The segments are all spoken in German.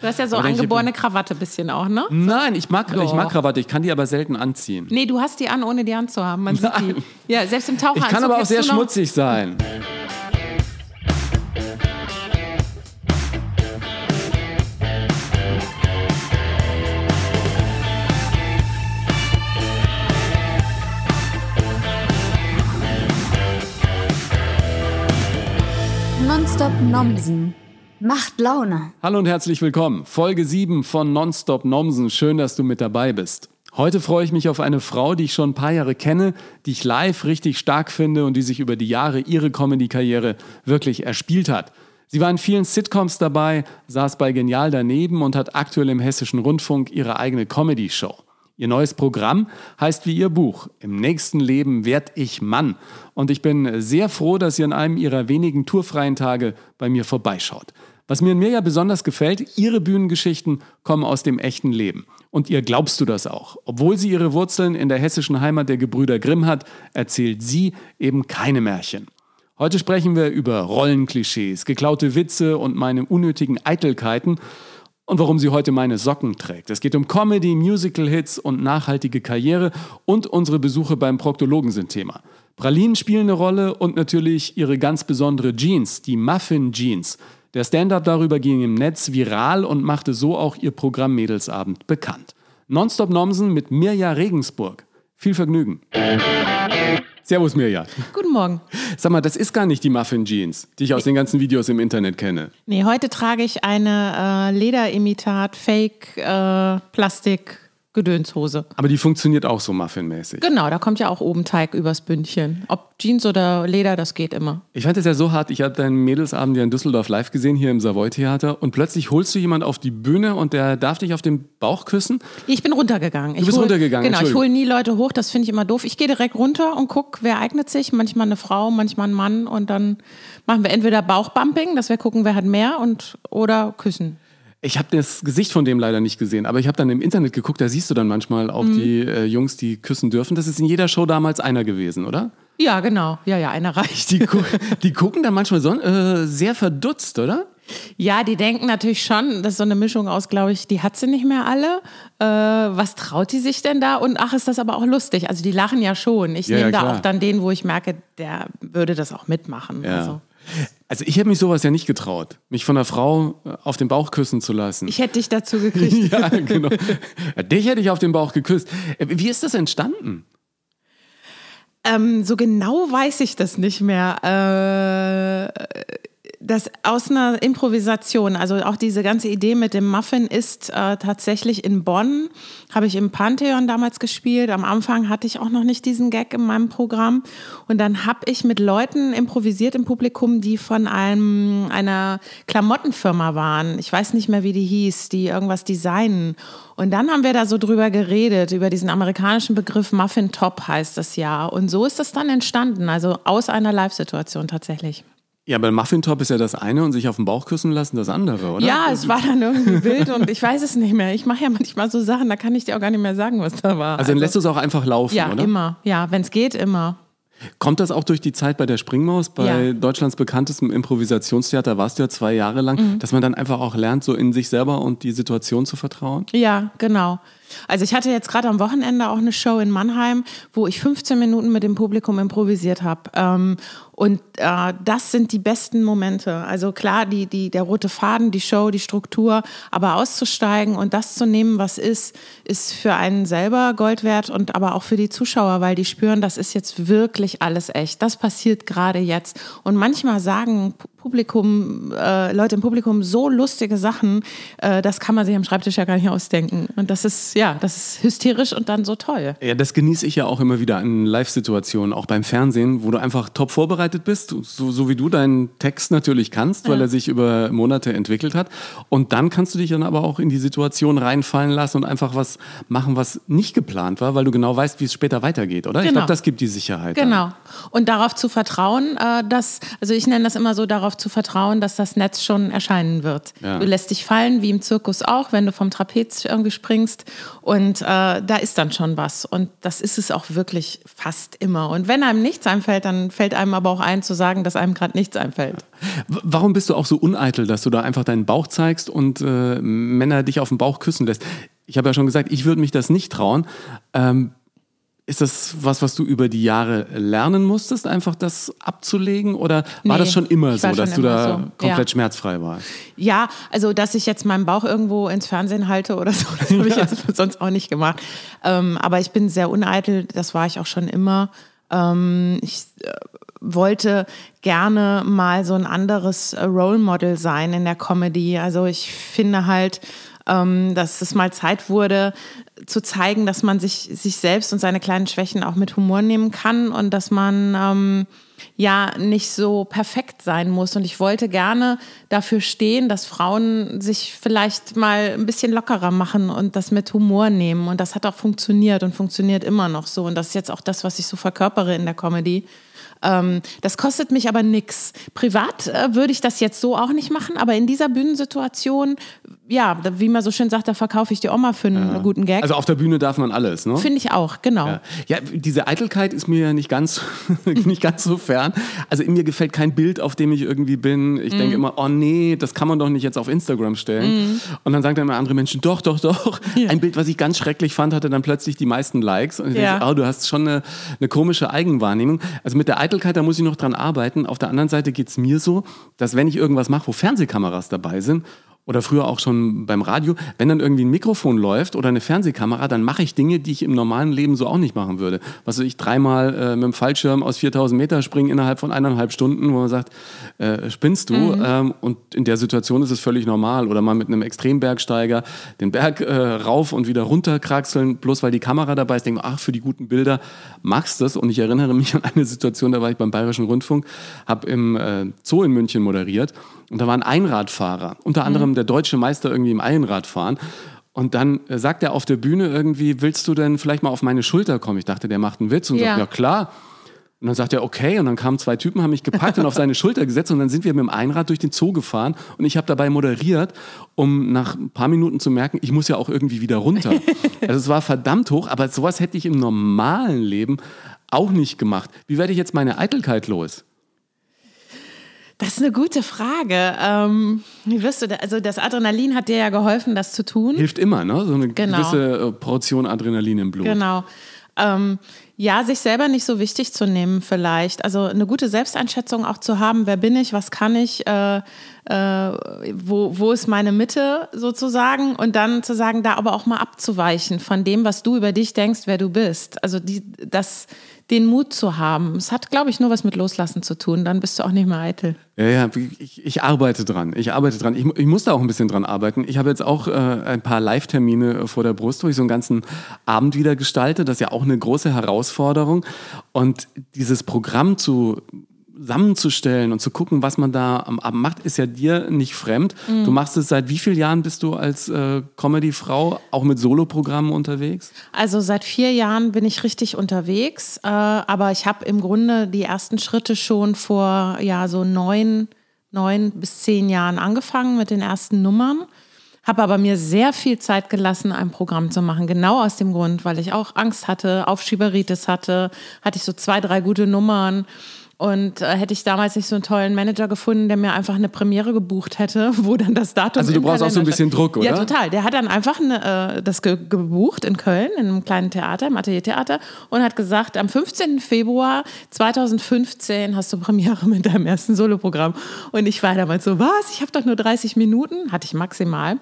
Du hast ja so dann- angeborene Krawatte bisschen auch, ne? Nein, ich mag, ich mag Krawatte, ich kann die aber selten anziehen. Nee, du hast die an, ohne die anzuhaben. Man sieht die. Ja, selbst im Taucheranzug. Ich kann aber auch sehr schmutzig sein. Nonstop Nomsen. Macht Laune. Hallo und herzlich willkommen. Folge 7 von Nonstop Nomsen. Schön, dass du mit dabei bist. Heute freue ich mich auf eine Frau, die ich schon ein paar Jahre kenne, die ich live richtig stark finde und die sich über die Jahre ihre Comedy-Karriere wirklich erspielt hat. Sie war in vielen Sitcoms dabei, saß bei Genial daneben und hat aktuell im Hessischen Rundfunk ihre eigene Comedy-Show. Ihr neues Programm heißt wie ihr Buch Im nächsten Leben werd ich Mann. Und ich bin sehr froh, dass ihr an einem ihrer wenigen tourfreien Tage bei mir vorbeischaut. Was mir in Mirja besonders gefällt, ihre Bühnengeschichten kommen aus dem echten Leben. Und ihr glaubst du das auch. Obwohl sie ihre Wurzeln in der hessischen Heimat der Gebrüder Grimm hat, erzählt sie eben keine Märchen. Heute sprechen wir über Rollenklischees, geklaute Witze und meine unnötigen Eitelkeiten und warum sie heute meine Socken trägt. Es geht um Comedy, Musical-Hits und nachhaltige Karriere und unsere Besuche beim Proktologen sind Thema. Pralinen spielen eine Rolle und natürlich ihre ganz besondere Jeans, die Muffin Jeans. Der Stand-up darüber ging im Netz viral und machte so auch ihr Programm Mädelsabend bekannt. Nonstop Nomsen mit Mirja Regensburg. Viel Vergnügen. Servus Mirja. Guten Morgen. Sag mal, das ist gar nicht die Muffin Jeans, die ich aus den ganzen Videos im Internet kenne. Nee, heute trage ich eine äh, Lederimitat, Fake, äh, Plastik, Gedönshose. Aber die funktioniert auch so Muffin-mäßig. Genau, da kommt ja auch oben Teig übers Bündchen. Ob Jeans oder Leder, das geht immer. Ich fand es ja so hart, ich habe deinen Mädelsabend ja in Düsseldorf live gesehen, hier im Savoy-Theater. Und plötzlich holst du jemand auf die Bühne und der darf dich auf den Bauch küssen. Ich bin runtergegangen. Ich bist hol- runtergegangen, Genau, ich hole nie Leute hoch, das finde ich immer doof. Ich gehe direkt runter und gucke, wer eignet sich. Manchmal eine Frau, manchmal ein Mann. Und dann machen wir entweder Bauchbumping, dass wir gucken, wer hat mehr, und oder küssen. Ich habe das Gesicht von dem leider nicht gesehen, aber ich habe dann im Internet geguckt, da siehst du dann manchmal auch die äh, Jungs, die küssen dürfen. Das ist in jeder Show damals einer gewesen, oder? Ja, genau. Ja, ja, einer reicht. Die, gu die gucken dann manchmal so äh, sehr verdutzt, oder? Ja, die denken natürlich schon, das ist so eine Mischung aus, glaube ich, die hat sie nicht mehr alle. Äh, was traut die sich denn da? Und ach, ist das aber auch lustig. Also die lachen ja schon. Ich Ja, nehme ja, da auch dann den, wo ich merke, der würde das auch mitmachen. Ja. Also, Also ich hätte mich sowas ja nicht getraut, mich von einer Frau äh, auf den Bauch küssen zu lassen. ich hätte dich dazu gekriegt. ja, genau. Dich hätte ich auf den Bauch geküsst. Äh, Wie ist das entstanden? Ähm, so genau weiß ich das nicht mehr. Äh, das aus einer Improvisation, also auch diese ganze Idee mit dem Muffin ist äh, tatsächlich in Bonn, habe ich im Pantheon damals gespielt. Am Anfang hatte ich auch noch nicht diesen Gag in meinem Programm. Und dann habe ich mit Leuten improvisiert im Publikum, die von einem, einer Klamottenfirma waren. Ich weiß nicht mehr, wie die hieß, die irgendwas designen. Und dann haben wir da so drüber geredet, über diesen amerikanischen Begriff Muffin Top heißt das ja. Und so ist das dann entstanden, also aus einer Live-Situation tatsächlich. Ja, aber Muffin Top ist ja das eine und sich auf den Bauch küssen lassen das andere, oder? Ja, es war dann irgendwie wild und ich weiß es nicht mehr. Ich mache ja manchmal so Sachen, da kann ich dir auch gar nicht mehr sagen, was da war. Also dann lässt du es auch einfach laufen, ja, oder? immer. Ja, wenn es geht, immer. Kommt das auch durch die Zeit bei der Springmaus, bei Ja. Deutschlands bekanntestem Improvisationstheater, warst du ja zwei Jahre lang, Mhm. dass man dann einfach auch lernt, so in sich selber und die Situation zu vertrauen? Ja, genau. Also ich hatte jetzt gerade am Wochenende auch eine Show in Mannheim, wo ich 15 Minuten mit dem Publikum improvisiert habe. Ähm, und äh, das sind die besten Momente. Also klar, die, die, der rote Faden, die Show, die Struktur, aber auszusteigen und das zu nehmen, was ist, ist für einen selber Gold wert und aber auch für die Zuschauer, weil die spüren, das ist jetzt wirklich alles echt. Das passiert gerade jetzt. Und manchmal sagen Pu- Publikum, äh, Leute im Publikum so lustige Sachen, äh, das kann man sich am Schreibtisch ja gar nicht ausdenken. Und das ist, ja, das ist hysterisch und dann so toll. Ja, das genieße ich ja auch immer wieder in Live-Situationen, auch beim Fernsehen, wo du einfach top vorbereitet bist, so, so wie du deinen Text natürlich kannst, weil er sich über Monate entwickelt hat. Und dann kannst du dich dann aber auch in die Situation reinfallen lassen und einfach was machen, was nicht geplant war, weil du genau weißt, wie es später weitergeht, oder? Ich Genau. glaube, das gibt die Sicherheit. Genau. Und darauf zu vertrauen, äh, dass, also ich nenne das immer so, darauf zu vertrauen, dass das Netz schon erscheinen wird. Ja. Du lässt dich fallen, wie im Zirkus auch, wenn du vom Trapez irgendwie springst. Und äh, da ist dann schon was. Und das ist es auch wirklich fast immer. Und wenn einem nichts einfällt, dann fällt einem aber auch ein zu sagen, dass einem gerade nichts einfällt. Warum bist du auch so uneitel, dass du da einfach deinen Bauch zeigst und äh, Männer dich auf den Bauch küssen lässt? Ich habe ja schon gesagt, ich würde mich das nicht trauen. Ähm, ist das was, was du über die Jahre lernen musstest, einfach das abzulegen? Oder war nee, das schon immer so, dass du da so. komplett ja. schmerzfrei warst? Ja, also dass ich jetzt meinen Bauch irgendwo ins Fernsehen halte oder so, das habe ich jetzt sonst auch nicht gemacht. Ähm, aber ich bin sehr uneitel, das war ich auch schon immer. Ähm, ich äh, wollte gerne mal so ein anderes äh, Role Model sein in der Comedy. Also ich finde halt, ähm, dass es mal Zeit wurde, zu zeigen, dass man sich, sich selbst und seine kleinen Schwächen auch mit Humor nehmen kann und dass man ähm, ja nicht so perfekt sein muss. Und ich wollte gerne dafür stehen, dass Frauen sich vielleicht mal ein bisschen lockerer machen und das mit Humor nehmen. Und das hat auch funktioniert und funktioniert immer noch so. Und das ist jetzt auch das, was ich so verkörpere in der Comedy. Ähm, das kostet mich aber nichts. Privat äh, würde ich das jetzt so auch nicht machen, aber in dieser Bühnensituation, ja, wie man so schön sagt, da verkaufe ich die Oma für einen ja. guten Gag. Also auf der Bühne darf man alles, ne? Finde ich auch, genau. Ja. ja, diese Eitelkeit ist mir nicht ganz, nicht ganz so fern. Also in mir gefällt kein Bild, auf dem ich irgendwie bin. Ich mm. denke immer, oh nee, das kann man doch nicht jetzt auf Instagram stellen. Mm. Und dann sagen dann immer andere Menschen, doch, doch, doch. Ja. Ein Bild, was ich ganz schrecklich fand, hatte dann plötzlich die meisten Likes. Und ich denke, oh, du hast schon eine, eine komische Eigenwahrnehmung. Also mit der Eitelkeit, da muss ich noch dran arbeiten. Auf der anderen Seite geht es mir so, dass wenn ich irgendwas mache, wo Fernsehkameras dabei sind oder früher auch schon beim Radio, wenn dann irgendwie ein Mikrofon läuft oder eine Fernsehkamera, dann mache ich Dinge, die ich im normalen Leben so auch nicht machen würde. Was weiß ich, dreimal äh, mit dem Fallschirm aus 4000 Meter springen innerhalb von eineinhalb Stunden, wo man sagt, äh, spinnst du? Mhm. Ähm, und in der Situation ist es völlig normal. Oder mal mit einem Extrembergsteiger den Berg äh, rauf und wieder runter kraxeln, bloß weil die Kamera dabei ist, denke ach, für die guten Bilder machst du das. Und ich erinnere mich an eine Situation, da war ich beim Bayerischen Rundfunk, habe im äh, Zoo in München moderiert und da war ein Einradfahrer, unter anderem mhm. der deutsche Meister irgendwie im Einradfahren. Und dann äh, sagt er auf der Bühne irgendwie, willst du denn vielleicht mal auf meine Schulter kommen? Ich dachte, der macht einen Witz und ja. sagt, ja klar. Und dann sagt er, okay. Und dann kamen zwei Typen, haben mich gepackt und auf seine Schulter gesetzt. Und dann sind wir mit dem Einrad durch den Zoo gefahren. Und ich habe dabei moderiert, um nach ein paar Minuten zu merken, ich muss ja auch irgendwie wieder runter. Also es war verdammt hoch, aber sowas hätte ich im normalen Leben auch nicht gemacht. Wie werde ich jetzt meine Eitelkeit los? Das ist eine gute Frage. Ähm, wie wirst du da, also das Adrenalin hat dir ja geholfen, das zu tun. Hilft immer, ne? So eine genau. gewisse äh, Portion Adrenalin im Blut. Genau. Ähm, ja, sich selber nicht so wichtig zu nehmen vielleicht. Also eine gute Selbsteinschätzung auch zu haben, wer bin ich, was kann ich, äh, äh, wo, wo ist meine Mitte sozusagen und dann zu sagen, da aber auch mal abzuweichen von dem, was du über dich denkst, wer du bist. Also die, das, den Mut zu haben. Es hat, glaube ich, nur was mit Loslassen zu tun. Dann bist du auch nicht mehr eitel. Ja, ja, ich, ich arbeite dran. Ich arbeite dran. Ich, ich muss da auch ein bisschen dran arbeiten. Ich habe jetzt auch äh, ein paar Live-Termine vor der Brust, wo ich so einen ganzen Abend wieder gestalte. Das ist ja auch eine große Herausforderung. Und dieses Programm zu zusammenzustellen und zu gucken, was man da am Abend macht, ist ja dir nicht fremd. Mhm. Du machst es seit wie vielen Jahren bist du als äh, Comedy-Frau auch mit Soloprogrammen unterwegs? Also seit vier Jahren bin ich richtig unterwegs, äh, aber ich habe im Grunde die ersten Schritte schon vor ja so neun, neun bis zehn Jahren angefangen mit den ersten Nummern. Habe aber mir sehr viel Zeit gelassen, ein Programm zu machen. Genau aus dem Grund, weil ich auch Angst hatte, Aufschieberitis hatte, hatte ich so zwei, drei gute Nummern und äh, hätte ich damals nicht so einen tollen Manager gefunden, der mir einfach eine Premiere gebucht hätte, wo dann das Datum. Also du brauchst auch so ein bisschen Druck, oder? Ja, total. Der hat dann einfach eine, äh, das ge gebucht in Köln, in einem kleinen Theater, im Ateliertheater, und hat gesagt, am 15. Februar 2015 hast du Premiere mit deinem ersten Soloprogramm. Und ich war damals so, was? Ich habe doch nur 30 Minuten, hatte ich maximal.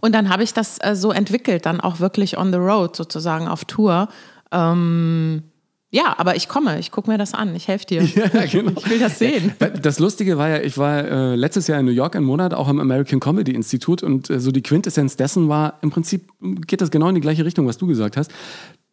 Und dann habe ich das äh, so entwickelt, dann auch wirklich on the road, sozusagen auf Tour. Ähm, ja, aber ich komme, ich gucke mir das an, ich helfe dir. Ja, genau. Ich will das sehen. Das Lustige war ja, ich war äh, letztes Jahr in New York einen Monat, auch am American Comedy Institute und äh, so die Quintessenz dessen war, im Prinzip geht das genau in die gleiche Richtung, was du gesagt hast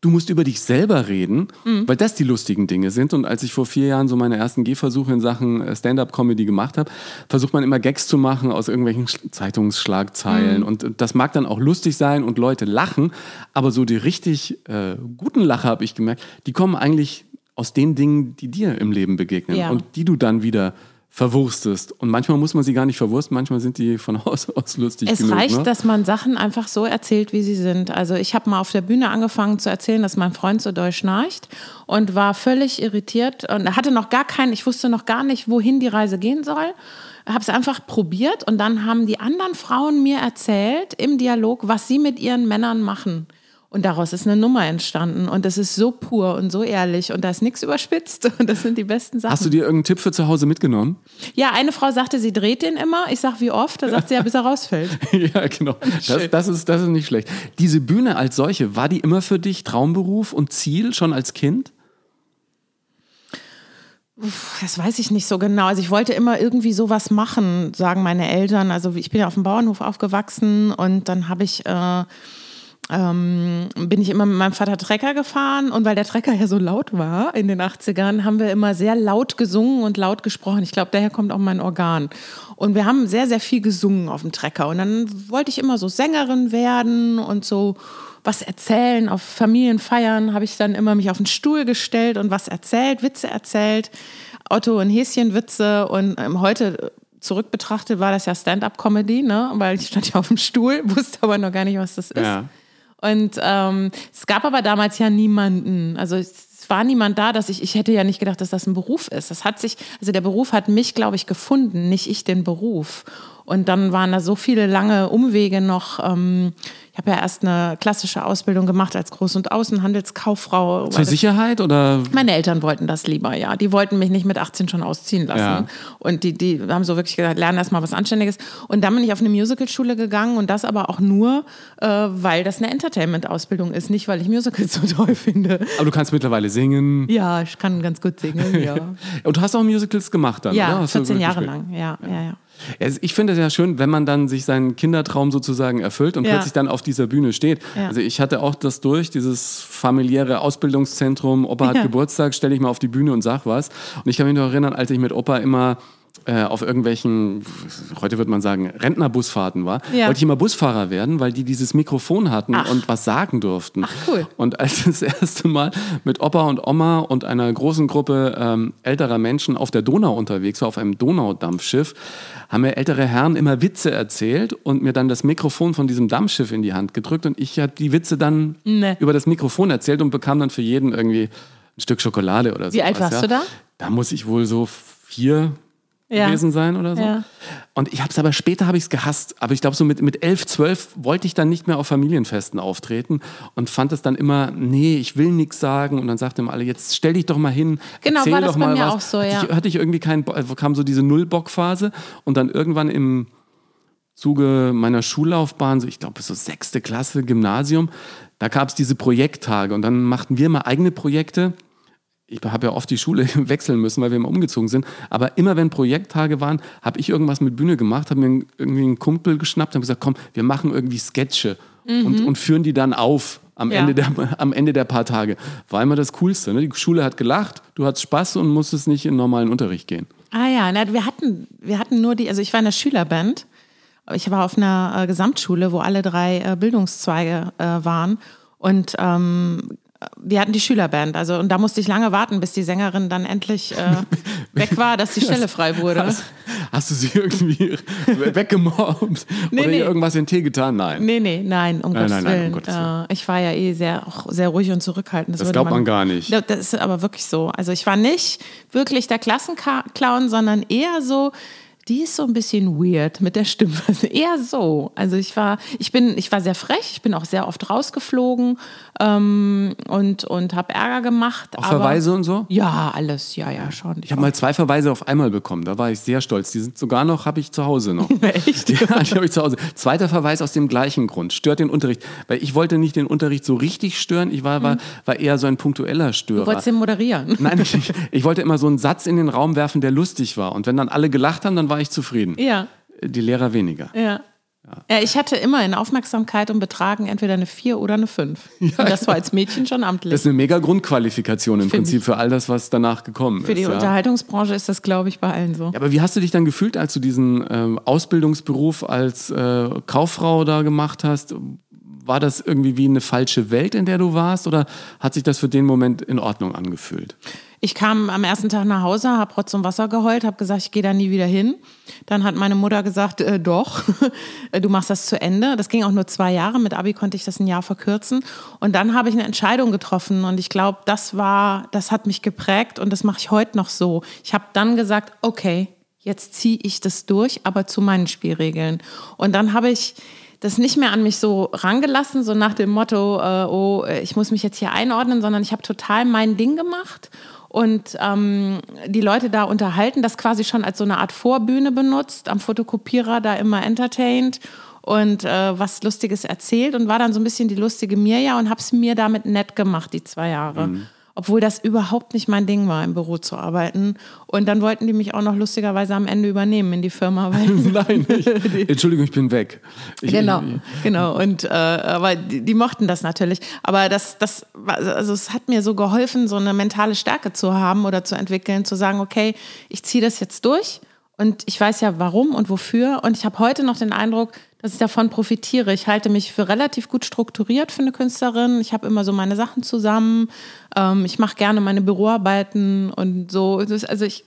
du musst über dich selber reden, mhm. weil das die lustigen Dinge sind. Und als ich vor vier Jahren so meine ersten Gehversuche in Sachen äh, Stand-up-Comedy gemacht habe, versucht man immer Gags zu machen aus irgendwelchen Zeitungsschlagzeilen. Mhm. Und das mag dann auch lustig sein und Leute lachen, aber so die richtig äh, guten Lacher, habe ich gemerkt, die kommen eigentlich aus den Dingen, die dir im Leben begegnen ja. und die du dann wieder verwurstest. Und manchmal muss man sie gar nicht verwursten, manchmal sind die von Haus aus lustig Es genug. reicht, ne? dass man Sachen einfach so erzählt, wie sie sind. Also ich habe mal auf der Bühne angefangen zu erzählen, dass mein Freund so doll schnarcht und war völlig irritiert und hatte noch gar keinen, ich wusste noch gar nicht, wohin die Reise gehen soll. Habe es einfach probiert und dann haben die anderen Frauen mir erzählt im Dialog, was sie mit ihren Männern machen. Und daraus ist eine Nummer entstanden. Und das ist so pur und so ehrlich. Und da ist nichts überspitzt. Und das sind die besten Sachen. Hast du dir irgendeinen Tipp für zu Hause mitgenommen? ja, eine Frau sagte, sie dreht den immer. Ich sag, wie oft? Da sagt sie ja, bis er rausfällt. ja, genau. Das, das, ist, das ist nicht schlecht. Diese Bühne als solche, war die immer für dich Traumberuf und Ziel schon als Kind? Das weiß ich nicht so genau. Also ich wollte immer irgendwie sowas machen, sagen meine Eltern. Also ich bin ja auf dem Bauernhof aufgewachsen und dann habe ich äh, ähm, bin ich immer mit meinem Vater Trecker gefahren und weil der Trecker ja so laut war in den 80ern, haben wir immer sehr laut gesungen und laut gesprochen. Ich glaube, daher kommt auch mein Organ. Und wir haben sehr, sehr viel gesungen auf dem Trecker. Und dann wollte ich immer so Sängerin werden und so was erzählen. Auf Familienfeiern habe ich dann immer mich auf den Stuhl gestellt und was erzählt, Witze erzählt, Otto und Häschenwitze und ähm, heute zurück betrachtet war das ja Stand-up-Comedy, ne? weil ich stand ja auf dem Stuhl, wusste aber noch gar nicht, was das ist. Ja. Und ähm, es gab aber damals ja niemanden, also es war niemand da, dass ich, ich hätte ja nicht gedacht, dass das ein Beruf ist. Das hat sich, also der Beruf hat mich, glaube ich, gefunden, nicht ich den Beruf. Und dann waren da so viele lange Umwege noch. Ähm, ich habe ja erst eine klassische Ausbildung gematt als Groß- und Außenhandelskauffrau. Zur Sicherheit oder? meine Eltern wollten das lieber, ja. Die wollten mich nicht mit 18 schon ausziehen lassen. Ja. Und die, die haben so wirklich gesagt, lern erst mal was Anständiges. Und dann bin ich auf eine Musicalschule gegangen und das aber auch nur, äh, weil das eine Entertainment-Ausbildung ist, nicht weil ich Musicals so toll finde. Aber du kannst mittlerweile singen. Ja, ich kann ganz gut singen, ja. Und du hast auch Musicals gemacht dann, oder? Ja, Hast du 14 Jahre lang, ja, ja, ja. Also ich finde es ja schön, wenn man dann sich seinen Kindertraum sozusagen erfüllt und Ja. plötzlich dann auf dieser Bühne steht. Ja. Also ich hatte auch das durch, dieses familiäre Ausbildungszentrum. Opa hat Ja. Geburtstag, stelle ich mal auf die Bühne und sag was. Und ich kann mich noch erinnern, als ich mit Opa immer auf irgendwelchen, heute würde man sagen, Rentnerbusfahrten war, Ja. wollte ich immer Busfahrer werden, weil die dieses Mikrofon hatten Ach. und was sagen durften. Ach, cool. Und als das erste Mal mit Opa und Oma und einer großen Gruppe ähm, älterer Menschen auf der Donau unterwegs war, auf einem Donaudampfschiff, haben mir ältere Herren immer Witze erzählt und mir dann das Mikrofon von diesem Dampfschiff in die Hand gedrückt und ich habe die Witze dann Nee. über das Mikrofon erzählt und bekam dann für jeden irgendwie ein Stück Schokolade oder so. Wie alt warst du da? Da muss ich wohl so vier Ja. gewesen sein oder so. Ja. Und ich habe es aber später habe ich es gehasst. Aber ich glaube so mit mit elf, zwölf wollte ich dann nicht mehr auf Familienfesten auftreten und fand es dann immer, nee, ich will nichts sagen. Und dann sagte immer alle, jetzt stell dich doch mal hin. Genau, erzähl war das doch bei mal mir was. auch so, Hatte ja. ich, hatte ich irgendwie keinen, also kam so diese Nullbock-Phase und dann irgendwann im Zuge meiner Schullaufbahn, so ich glaube so sechste Klasse, Gymnasium, da gab es diese Projekttage und dann machten wir mal eigene Projekte. Ich habe ja oft die Schule wechseln müssen, weil wir immer umgezogen sind. Aber immer wenn Projekttage waren, habe ich irgendwas mit Bühne gemacht, habe mir irgendwie einen Kumpel geschnappt und gesagt, komm, wir machen irgendwie Sketche und, und führen die dann auf am, Mhm. Ja. Ende der, am Ende der paar Tage. War immer das Coolste. Ne? Die Schule hat gelacht, du hattest Spaß und musstest nicht in normalen Unterricht gehen. Ah ja, na, wir hatten, wir hatten nur die, also ich war in der Schülerband. Ich war auf einer äh, Gesamtschule, wo alle drei äh, Bildungszweige äh, waren. Und ähm, wir hatten die Schülerband. Also, und da musste ich lange warten, bis die Sängerin dann endlich äh, weg war, dass die Stelle frei wurde. Hast, hast du sie irgendwie weggemobbt Nee, oder nee. ihr irgendwas in den Tee getan? Nein. Nee, nee, nein, um Nein, Gottes nein, nein, um Willen. Gottes Willen. Äh, ich war ja eh sehr, auch sehr ruhig und zurückhaltend. Das würde glaubt man gar nicht. Das ist aber wirklich so. Also ich war nicht wirklich der Klassenclown, sondern eher so, die ist so ein bisschen weird mit der Stimme. Eher so. Also ich war, ich bin, ich war sehr frech, ich bin auch sehr oft rausgeflogen ähm, und, und habe Ärger gemacht. Auch aber, Verweise und so? Ja, alles, ja, ja, schon. Ich habe mal zwei Verweise auf einmal bekommen. Da war ich sehr stolz. Die sind sogar noch, habe ich zu Hause noch. Echt? Ja, die habe ich zu Hause. Zweiter Verweis aus dem gleichen Grund. Stört den Unterricht. Weil ich wollte nicht den Unterricht so richtig stören. Ich war, war, war eher so ein punktueller Störer. Du wolltest den moderieren. Nein, ich, ich, ich wollte immer so einen Satz in den Raum werfen, der lustig war. Und wenn dann alle gelacht haben, dann war ich zufrieden. Ja. Die Lehrer weniger. Ja. Ja, ich hatte immer in Aufmerksamkeit und Betragen entweder eine 4 oder eine 5. und das war als Mädchen schon amtlich. Das ist eine mega Grundqualifikation im Find Prinzip für all das, was danach gekommen Für ist. die ja. Unterhaltungsbranche ist das, glaube ich, bei allen so. Ja, aber wie hast du dich dann gefühlt, als du diesen ähm, Ausbildungsberuf als äh, Kauffrau da gemacht hast? War das irgendwie wie eine falsche Welt, in der du warst, oder hat sich das für den Moment in Ordnung angefühlt? Ich kam am ersten Tag nach Hause, habe Rotz und Wasser geheult, habe gesagt, ich gehe da nie wieder hin. Dann hat meine Mutter gesagt, äh, doch, du machst das zu Ende. Das ging auch nur zwei Jahre. Mit Abi konnte ich das ein Jahr verkürzen. Und dann habe ich eine Entscheidung getroffen. Und ich glaube, das war, das hat mich geprägt und das mache ich heute noch so. Ich habe dann gesagt, okay, jetzt ziehe ich das durch, aber zu meinen Spielregeln. Und dann habe ich das nicht mehr an mich so rangelassen, so nach dem Motto, äh, oh, ich muss mich jetzt hier einordnen, sondern ich habe total mein Ding gemacht und ähm, die Leute da unterhalten, das quasi schon als so eine Art Vorbühne benutzt, am Fotokopierer da immer entertained und äh, was Lustiges erzählt und war dann so ein bisschen die lustige Mirja und habe es mir damit nett gemacht, die zwei Jahre. Mhm obwohl das überhaupt nicht mein Ding war, im Büro zu arbeiten. Und dann wollten die mich auch noch lustigerweise am Ende übernehmen in die Firma. Weil Nein, ich, Entschuldigung, ich bin weg. Ich, genau, genau. Und äh, aber die, die, mochten das natürlich. Aber das, das, also es hat mir so geholfen, so eine mentale Stärke zu haben oder zu entwickeln, zu sagen, okay, ich ziehe das jetzt durch. Und ich weiß ja warum und wofür. Und ich habe heute noch den Eindruck, dass ich davon profitiere. Ich halte mich für relativ gut strukturiert für eine Künstlerin. Ich habe immer so meine Sachen zusammen. Ähm, ich mache gerne meine Büroarbeiten und so. Also ich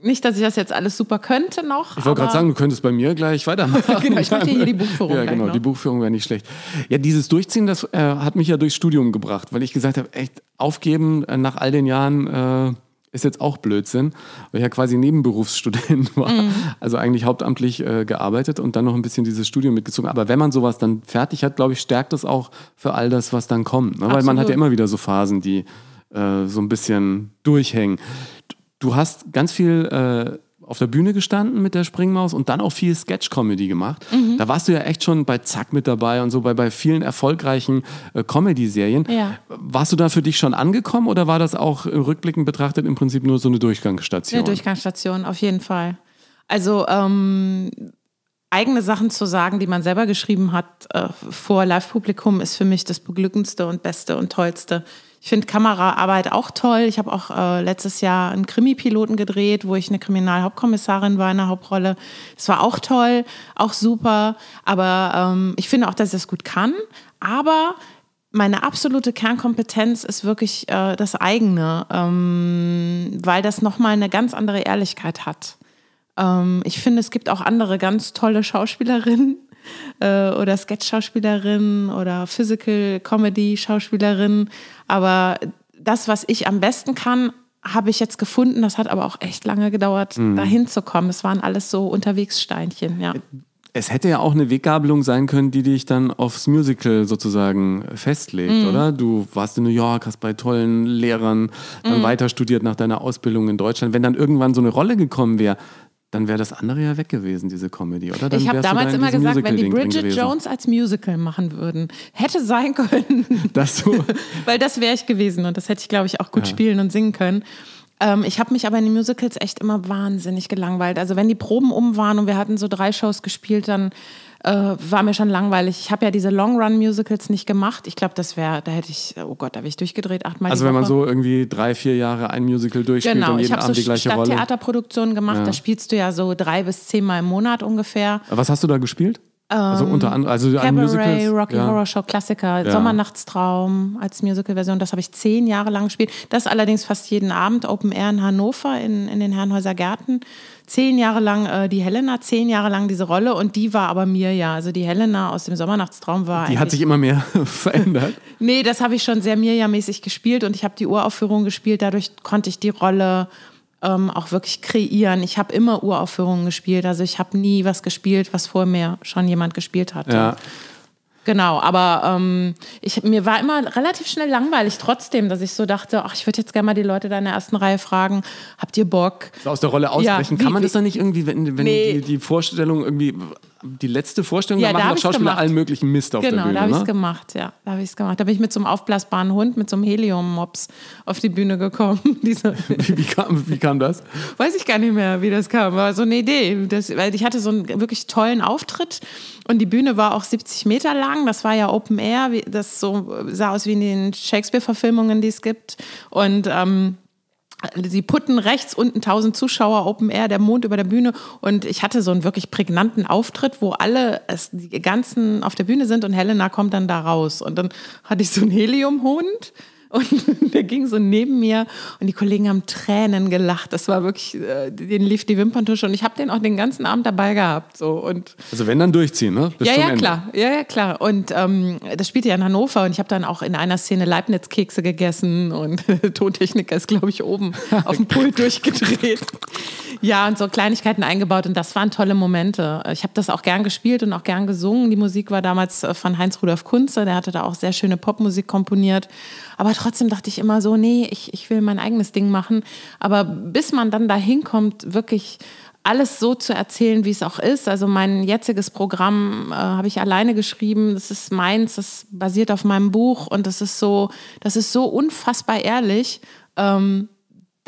nicht, dass ich das jetzt alles super könnte noch. Ich wollte gerade sagen, du könntest bei mir gleich weitermachen. genau, ich möchte hier die Buchführung. Ja, genau, noch. die Buchführung wäre nicht schlecht. Ja, dieses Durchziehen, das äh, hat mich ja durchs Studium gebracht, weil ich gesagt habe, echt aufgeben äh, nach all den Jahren. Äh, ist jetzt auch Blödsinn, weil ich ja quasi Nebenberufsstudent war. Mhm. Also eigentlich hauptamtlich äh, gearbeitet und dann noch ein bisschen dieses Studium mitgezogen. Aber wenn man sowas dann fertig hat, glaube ich, stärkt es auch für all das, was dann kommt. Ne? Weil man hat ja immer wieder so Phasen, die äh, so ein bisschen durchhängen. Du hast ganz viel äh, auf der Bühne gestanden mit der Springmaus und dann auch viel Sketch-Comedy gemacht. Mhm. Da warst du ja echt schon bei Zack mit dabei und so bei, bei vielen erfolgreichen äh, Comedy-Serien. Ja. Warst du da für dich schon angekommen oder war das auch rückblickend betrachtet im Prinzip nur so eine Durchgangsstation? Eine Durchgangsstation, auf jeden Fall. Also ähm, eigene Sachen zu sagen, die man selber geschrieben hat äh, vor Live-Publikum, ist für mich das beglückendste und beste und tollste. Ich finde Kameraarbeit auch toll. Ich habe auch äh, letztes Jahr einen Krimi-Piloten gedreht, wo ich eine Kriminalhauptkommissarin war in der Hauptrolle. Das war auch toll, auch super. Aber ähm, ich finde auch, dass ich das gut kann. Aber meine absolute Kernkompetenz ist wirklich äh, das eigene, ähm, weil das nochmal eine ganz andere Ehrlichkeit hat. Ähm, ich finde, es gibt auch andere ganz tolle Schauspielerinnen, äh, oder Sketch-Schauspielerin oder Physical Comedy-Schauspielerin. Aber das, was ich am besten kann, habe ich jetzt gefunden. Das hat aber auch echt lange gedauert, mhm. dahin zu kommen. Es waren alles so Unterwegssteinchen, ja. Es hätte ja auch eine Weggabelung sein können, die dich dann aufs Musical sozusagen festlegt, mm. oder? Du warst in New York, hast bei tollen Lehrern dann mm. weiter studiert nach deiner Ausbildung in Deutschland. Wenn dann irgendwann so eine Rolle gekommen wäre, dann wäre das andere ja weg gewesen, diese Comedy, oder? Dann ich habe damals immer gesagt, wenn die Bridget Jones als Musical machen würden, hätte sein können. Das so. Weil das wäre ich gewesen und das hätte ich, glaube ich, auch gut ja. spielen und singen können. Ähm, ich habe mich aber in den Musicals echt immer wahnsinnig gelangweilt. Also wenn die Proben um waren und wir hatten so drei Shows gespielt, dann äh, war mir schon langweilig. Ich habe ja diese Long-Run-Musicals nicht gemacht. Ich glaube, das wäre, da hätte ich, oh Gott, da wäre ich durchgedreht, achtmal. Also wenn man so irgendwie drei, vier Jahre ein Musical durchspielt genau, und jeden Abend so die gleiche Rolle. Ich habe Stadttheaterproduktionen gemacht, ja. da spielst du ja so drei bis zehnmal im Monat ungefähr. Was hast du da gespielt? Also ähm, unter anderem, also Cabaret, Musicals, Rocky ja. Horror Show Klassiker, ja. Sommernachtstraum als Musical-Version, das habe ich zehn Jahre lang gespielt. Das allerdings fast jeden Abend, Open Air in Hannover in, in den Herrenhäuser Gärten zehn Jahre lang äh, die Helena, zehn Jahre lang diese Rolle und die war aber mir ja. Also die Helena aus dem Sommernachtstraum war. Die hat sich immer mehr verändert. nee, das habe ich schon sehr Mirja-mäßig gespielt und ich habe die Uraufführung gespielt. Dadurch konnte ich die Rolle ähm, auch wirklich kreieren. Ich habe immer Uraufführungen gespielt. Also ich habe nie was gespielt, was vor mir schon jemand gespielt hat. Ja. Genau, aber ähm, ich, mir war immer relativ schnell langweilig trotzdem, dass ich so dachte, ach, ich würde jetzt gerne mal die Leute da in der ersten Reihe fragen, habt ihr Bock? So aus der Rolle ausbrechen. Ja, wie, Kann man das dann nicht irgendwie, wenn, wenn nee. die, die Vorstellung irgendwie die letzte Vorstellung, ja, da machen doch Schauspieler allen möglichen Mist auf genau, der Bühne. Genau, da habe ich es ne? gemacht, ja. Da habe ich es gemacht. Da bin ich mit so einem aufblasbaren Hund, mit so einem Helium-Mops auf die Bühne gekommen. wie, wie, kam, wie kam das? Weiß ich gar nicht mehr, wie das kam. War so eine Idee. Das, weil ich hatte so einen wirklich tollen Auftritt und die Bühne war auch 70 Meter lang. Das war ja Open Air. Das so, sah aus wie in den Shakespeare-Verfilmungen, die es gibt. Und ähm, Sie putten rechts unten 1000 Zuschauer, Open Air, der Mond über der Bühne. Und ich hatte so einen wirklich prägnanten Auftritt, wo alle, es, die ganzen auf der Bühne sind und Helena kommt dann da raus. Und dann hatte ich so einen Heliumhund Und der ging so neben mir und die Kollegen haben Tränen gelacht. Das war wirklich, äh, denen lief die Wimperntusche und ich habe den auch den ganzen Abend dabei gehabt. So. Und also wenn dann durchziehen, ne? Bis ja, ja, Ende. klar. Ja, ja, klar. Und ähm, das spielte ja in Hannover und ich habe dann auch in einer Szene Leibniz-Kekse gegessen und Tontechniker ist, glaube ich, oben auf dem Pult durchgedreht. Ja, und so Kleinigkeiten eingebaut und das waren tolle Momente. Ich habe das auch gern gespielt und auch gern gesungen. Die Musik war damals äh, von Heinz Rudolf Kunze, der hatte da auch sehr schöne Popmusik komponiert. Aber trotzdem dachte ich immer so, nee, ich, ich will mein eigenes Ding machen. Aber bis man dann dahin kommt, wirklich alles so zu erzählen, wie es auch ist. Also mein jetziges Programm äh, habe ich alleine geschrieben. Das ist meins, das basiert auf meinem Buch und das ist so, das ist so unfassbar ehrlich. Ähm,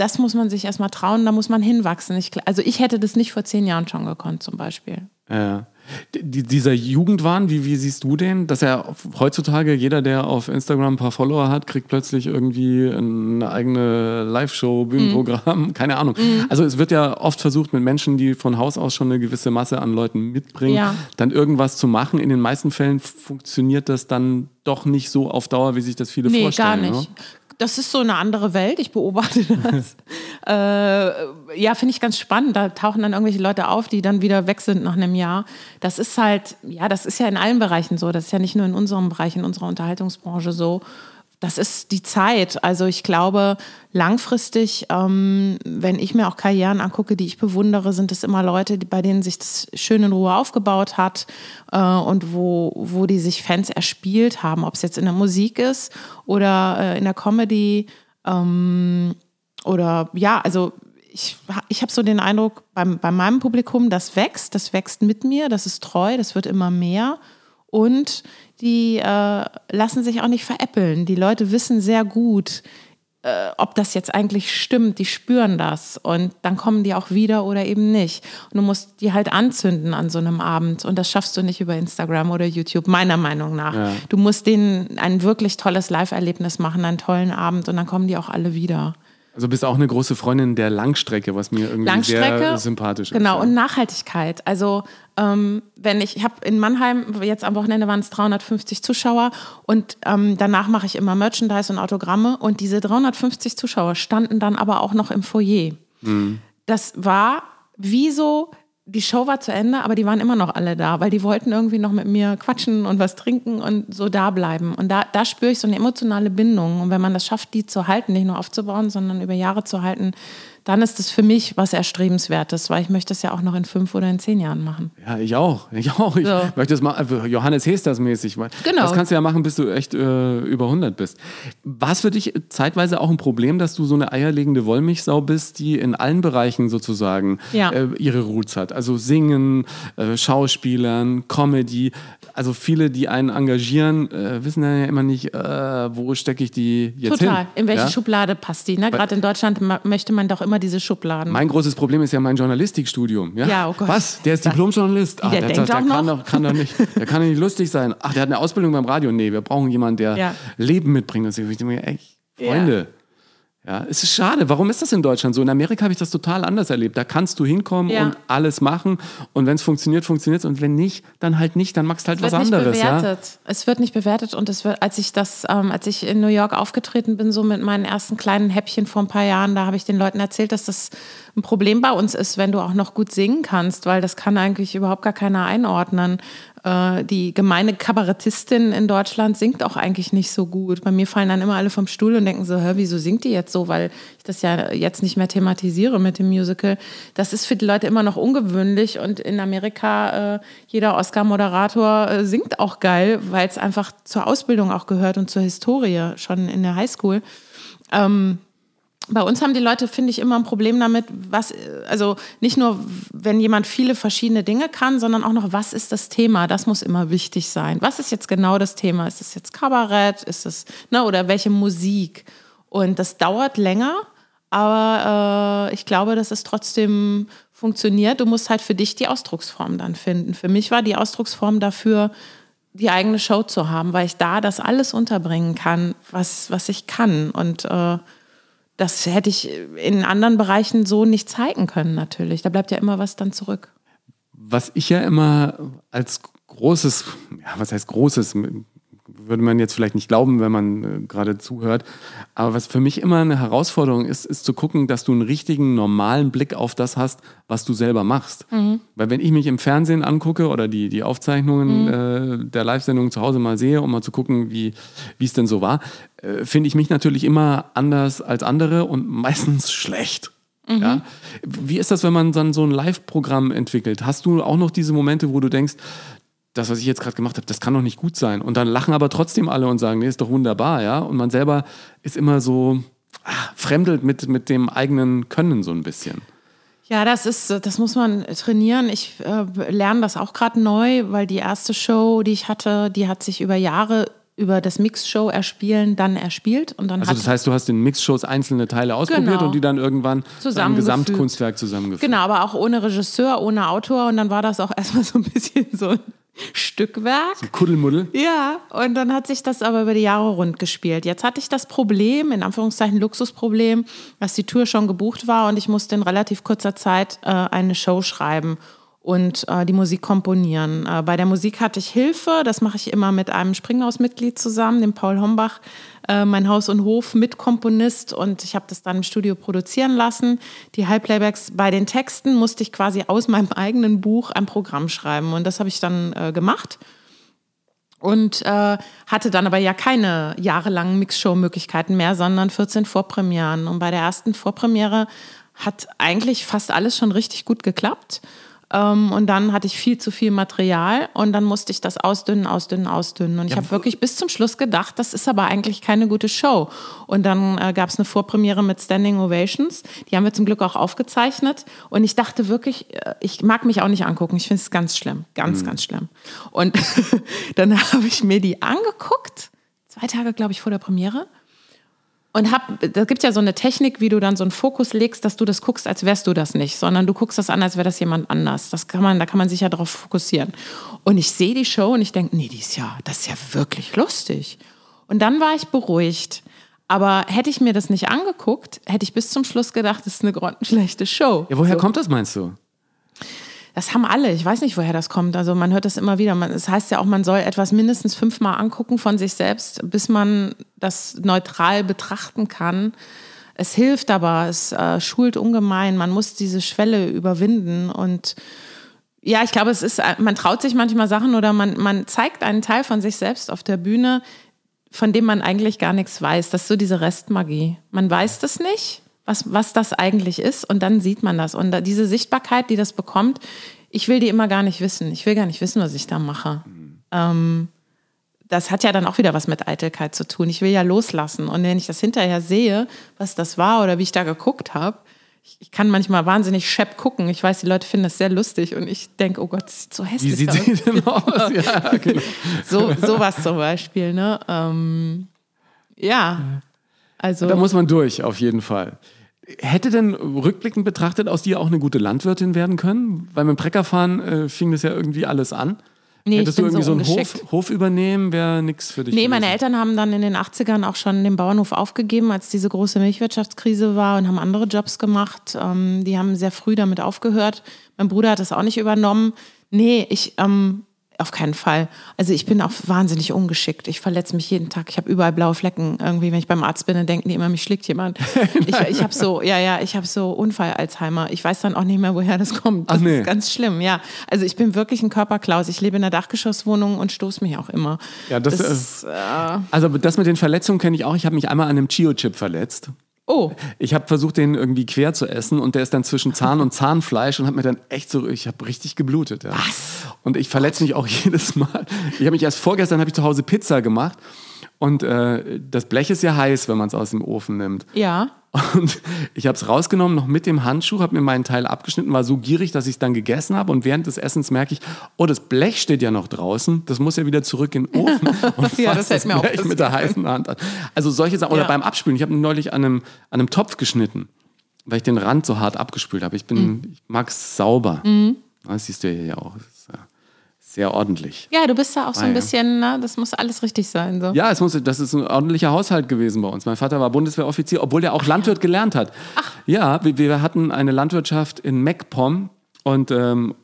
das muss man sich erstmal trauen, da muss man hinwachsen. Ich, also ich hätte das nicht vor zehn Jahren schon gekonnt, zum Beispiel. Ja. Dieser Jugendwahn, wie, wie siehst du den? Dass er heutzutage, jeder, der auf Instagram ein paar Follower hat, kriegt plötzlich irgendwie eine eigene Live-Show, Bühnenprogramm, mhm. keine Ahnung. Mhm. Also es wird ja oft versucht, mit Menschen, die von Haus aus schon eine gewisse Masse an Leuten mitbringen, ja. dann irgendwas zu machen. In den meisten Fällen funktioniert das dann doch nicht so auf Dauer, wie sich das viele nee, vorstellen. Gar nicht. Ne? Das ist so eine andere Welt. Ich beobachte das. äh, ja, finde ich ganz spannend. Da tauchen dann irgendwelche Leute auf, die dann wieder weg sind nach einem Jahr. Das ist halt, ja, das ist ja in allen Bereichen so. Das ist ja nicht nur in unserem Bereich, in unserer Unterhaltungsbranche so das ist die Zeit. Also ich glaube, langfristig, ähm, wenn ich mir auch Karrieren angucke, die ich bewundere, sind es immer Leute, die, bei denen sich das schön in Ruhe aufgebaut hat äh, und wo, wo die sich Fans erspielt haben, ob es jetzt in der Musik ist oder äh, in der Comedy. Ähm, oder ja, also ich, ich habe so den Eindruck, beim, bei meinem Publikum, das wächst, das wächst mit mir, das ist treu, das wird immer mehr. Und die äh, lassen sich auch nicht veräppeln. Die Leute wissen sehr gut, äh, ob das jetzt eigentlich stimmt. Die spüren das und dann kommen die auch wieder oder eben nicht. Und du musst die halt anzünden an so einem Abend und das schaffst du nicht über Instagram oder YouTube, meiner Meinung nach. Ja. Du musst denen ein wirklich tolles Live-Erlebnis machen, einen tollen Abend und dann kommen die auch alle wieder. Also bist auch eine große Freundin der Langstrecke, was mir irgendwie sehr sympathisch ist. Genau, und Nachhaltigkeit. Also ähm, wenn ich, ich habe in Mannheim, jetzt am Wochenende waren es 350 Zuschauer und ähm, danach mache ich immer Merchandise und Autogramme und diese 350 Zuschauer standen dann aber auch noch im Foyer. Mhm. Das war wie so die Show war zu Ende, aber die waren immer noch alle da, weil die wollten irgendwie noch mit mir quatschen und was trinken und so da bleiben. Und da, da spüre ich so eine emotionale Bindung. Und wenn man das schafft, die zu halten, nicht nur aufzubauen, sondern über Jahre zu halten, dann ist es für mich was Erstrebenswertes, weil ich möchte es ja auch noch in fünf oder in zehn Jahren machen. Ja, ich auch. Ich auch. Ich so. möchte es mal also Johannes Hesters mäßig. Genau. Das kannst du ja machen, bis du echt äh, über 100 bist. War es für dich zeitweise auch ein Problem, dass du so eine eierlegende Wollmilchsau bist, die in allen Bereichen sozusagen ja. äh, ihre Roots hat? Also Singen, äh, Schauspielern, Comedy. Also viele, die einen engagieren, äh, wissen ja immer nicht, äh, wo stecke ich die jetzt Total. hin. In welche ja? Schublade passt die? Ne? Gerade in Deutschland möchte man doch immer diese Schubladen. Mein großes Problem ist ja mein Journalistikstudium. Ja, ja oh Gott. Was? Der ist Diplomjournalist. Ach, der, der, denkt der, der kann doch, kann doch nicht, der kann doch nicht lustig sein. Ach, der hat eine Ausbildung beim Radio. Nee, wir brauchen jemanden, der ja. Leben mitbringt. Und ich denke mir, ey, Freunde. Ja. Ja, es ist schade. Warum ist das in Deutschland so? In Amerika habe ich das total anders erlebt. Da kannst du hinkommen ja. und alles machen. Und wenn es funktioniert, funktioniert es. Und wenn nicht, dann halt nicht. Dann machst du halt was anderes. Bewertet. Ja? Es wird nicht bewertet. Und es wird, als ich das, ähm, als ich in New York aufgetreten bin, so mit meinen ersten kleinen Häppchen vor ein paar Jahren, da habe ich den Leuten erzählt, dass das ein Problem bei uns ist, wenn du auch noch gut singen kannst, weil das kann eigentlich überhaupt gar keiner einordnen. Äh, die gemeine Kabarettistin in Deutschland singt auch eigentlich nicht so gut. Bei mir fallen dann immer alle vom Stuhl und denken so, hör, wieso singt die jetzt so? Weil ich das ja jetzt nicht mehr thematisiere mit dem Musical. Das ist für die Leute immer noch ungewöhnlich und in Amerika äh, jeder Oscar-Moderator äh, singt auch geil, weil es einfach zur Ausbildung auch gehört und zur Historie schon in der Highschool. Ähm, bei uns haben die Leute, finde ich, immer ein Problem damit, was, also nicht nur, wenn jemand viele verschiedene Dinge kann, sondern auch noch, was ist das Thema? Das muss immer wichtig sein. Was ist jetzt genau das Thema? Ist es jetzt Kabarett? Ist es, ne, oder welche Musik? Und das dauert länger, aber äh, ich glaube, dass es trotzdem funktioniert. Du musst halt für dich die Ausdrucksform dann finden. Für mich war die Ausdrucksform dafür, die eigene Show zu haben, weil ich da das alles unterbringen kann, was, was ich kann. Und äh, das hätte ich in anderen Bereichen so nicht zeigen können, natürlich. Da bleibt ja immer was dann zurück. Was ich ja immer als großes, ja, was heißt großes, würde man jetzt vielleicht nicht glauben, wenn man äh, gerade zuhört. Aber was für mich immer eine Herausforderung ist, ist zu gucken, dass du einen richtigen, normalen Blick auf das hast, was du selber machst. Weil wenn ich mich im Fernsehen angucke oder die, die Aufzeichnungen äh, der Live-Sendung zu Hause mal sehe, um mal zu gucken, wie es denn so war, äh, finde ich mich natürlich immer anders als andere und meistens schlecht. Ja? Wie ist das, wenn man dann so ein Live-Programm entwickelt? Hast du auch noch diese Momente, wo du denkst, das, was ich jetzt gerade gemacht habe, das kann doch nicht gut sein. Und dann lachen aber trotzdem alle und sagen, nee, ist doch wunderbar, ja. Und man selber ist immer so ah, fremdelt mit, mit dem eigenen Können so ein bisschen. Ja, das ist, das muss man trainieren. Ich äh, lerne das auch gerade neu, weil die erste Show, die ich hatte, die hat sich über Jahre über das Mixshow erspielen dann erspielt und dann Also das heißt, du hast in Mixshows einzelne Teile ausprobiert Genau. und die dann irgendwann Zusammengefügt. Gesamtkunstwerk zusammengefügt. Genau, aber auch ohne Regisseur, ohne Autor. Und dann war das auch erstmal so ein bisschen so Stückwerk. Kuddelmuddel. Ja, und dann hat sich das aber über die Jahre rund gespielt. Jetzt hatte ich das Problem, in Anführungszeichen Luxusproblem, dass die Tour schon gebucht war und ich musste in relativ kurzer Zeit äh, eine Show schreiben und äh, die Musik komponieren. Äh, bei der Musik hatte ich Hilfe, das mache ich immer mit einem Springhaus-Mitglied zusammen, dem Paul Hombach, äh, mein Haus- und Hof-Mitkomponist und ich habe das dann im Studio produzieren lassen. Die Halbplaybacks bei den Texten musste ich quasi aus meinem eigenen Buch ein Programm schreiben und das habe ich dann äh, gemacht und äh, hatte dann aber ja keine jahrelangen Mixshow-Möglichkeiten mehr, sondern 14 Vorpremieren. Und bei der ersten Vorpremiere hat eigentlich fast alles schon richtig gut geklappt. Ähm, und dann hatte ich viel zu viel Material und dann musste ich das ausdünnen, ausdünnen, ausdünnen. Und ich habe wirklich bis zum Schluss gedacht, das ist aber eigentlich keine gute Show. Und dann äh, gab es eine Vorpremiere mit Standing Ovations. Die haben wir zum Glück auch aufgezeichnet. Und ich dachte wirklich, äh, ich mag mich auch nicht angucken. Ich finde es ganz schlimm. Ganz, ganz schlimm. Und dann habe ich mir die angeguckt. Zwei Tage, glaube ich, vor der Premiere. Und hab, da gibt ja so eine Technik, wie du dann so einen Fokus legst, dass du das guckst, als wärst du das nicht, sondern du guckst das an, als wäre das jemand anders. Das kann man, da kann man sich ja darauf fokussieren. Und ich sehe die Show und ich denke, nee, die ist ja, das ist ja wirklich lustig. Und dann war ich beruhigt. Aber hätte ich mir das nicht angeguckt, hätte ich bis zum Schluss gedacht, das ist eine grottenschlechte Show. Ja, woher So. kommt das, meinst du? Das haben alle. Ich weiß nicht, woher das kommt. Also man hört das immer wieder. Es heißt ja auch, man soll etwas mindestens fünfmal angucken von sich selbst, bis man das neutral betrachten kann. Es hilft aber, es äh, schult ungemein. Man muss diese Schwelle überwinden und ja, ich glaube, es ist, man traut sich manchmal Sachen oder man, man zeigt einen Teil von sich selbst auf der Bühne, von dem man eigentlich gar nichts weiß. Das ist so diese Restmagie. Man weiß das nicht, was, was das eigentlich ist, und dann sieht man das. Und diese Sichtbarkeit, die das bekommt, ich will die immer gar nicht wissen. Ich will gar nicht wissen, was ich da mache. Ähm, das hat ja dann auch wieder was mit Eitelkeit zu tun. Ich will ja loslassen. Und wenn ich das hinterher sehe, was das war oder wie ich da geguckt habe, ich, ich kann manchmal wahnsinnig schepp gucken. Ich weiß, die Leute finden das sehr lustig und ich denke, oh Gott, das sieht so Wie hässlich sieht aus. sie denn aus? Ja, genau. So, sowas zum Beispiel, ne? Ähm, ja. Also. Da muss man durch, auf jeden Fall. Hätte denn rückblickend betrachtet aus dir auch eine gute Landwirtin werden können? Weil mit dem Treckerfahren äh, fing das ja irgendwie alles an. Nee, Hättest du irgendwie so so einen Hof. Hof übernehmen, wäre nichts für dich. Nee, meine gewesen. Eltern haben dann in den 80ern auch schon den Bauernhof aufgegeben, als diese große Milchwirtschaftskrise war und haben andere Jobs gemacht. Ähm, die haben sehr früh damit aufgehört. Mein Bruder hat das auch nicht übernommen. Nee, ich, ähm, auf keinen Fall. Also ich bin auch wahnsinnig ungeschickt. Ich verletze mich jeden Tag. Ich habe überall blaue Flecken. Irgendwie, wenn ich beim Arzt bin, dann denken die immer, mich schlägt jemand. ich ich habe so, ja, ja, ich habe so Unfall-Alzheimer. Ich weiß dann auch nicht mehr, woher das kommt. Das Ach nee. ist ganz schlimm, ja. Also ich bin wirklich ein Körperklaus. Ich lebe in einer Dachgeschosswohnung und stoße mich auch immer. Ja, das, ist, äh, Also das mit den Verletzungen kenne ich auch. Ich habe mich einmal an einem Chio-Chip verletzt. Oh, Ich habe versucht, den irgendwie quer zu essen und der ist dann zwischen Zahn und Zahnfleisch und hat mir dann echt so, ich habe richtig geblutet. Ja. Was? Und ich verletze mich auch jedes Mal. Ich habe mich erst vorgestern habe ich zu Hause Pizza gemacht und äh, das Blech ist ja heiß, wenn man es aus dem Ofen nimmt. ja. Und ich habe es rausgenommen, noch mit dem Handschuh, habe mir meinen Teil abgeschnitten, war so gierig, dass ich es dann gegessen habe. Und während des Essens merke ich, oh, das Blech steht ja noch draußen. Das muss ja wieder zurück in den Ofen. Und Ja, das auch Blech mit der heißen Hand an. Also solche Sachen. Oder Ja. beim Abspülen. Ich habe neulich an einem, an einem Topf geschnitten, weil ich den Rand so hart abgespült habe. Ich bin, Mhm. ich mag es sauber. Das siehst du ja hier auch. Sehr ordentlich. Ja, du bist da auch so Ah, ein bisschen, ne? das muss alles richtig sein. So. Ja, es muss, das ist ein ordentlicher Haushalt gewesen bei uns. Mein Vater war Bundeswehroffizier, obwohl er auch Landwirt gelernt hat. Ja, wir, wir hatten eine Landwirtschaft in MacPom und ähm,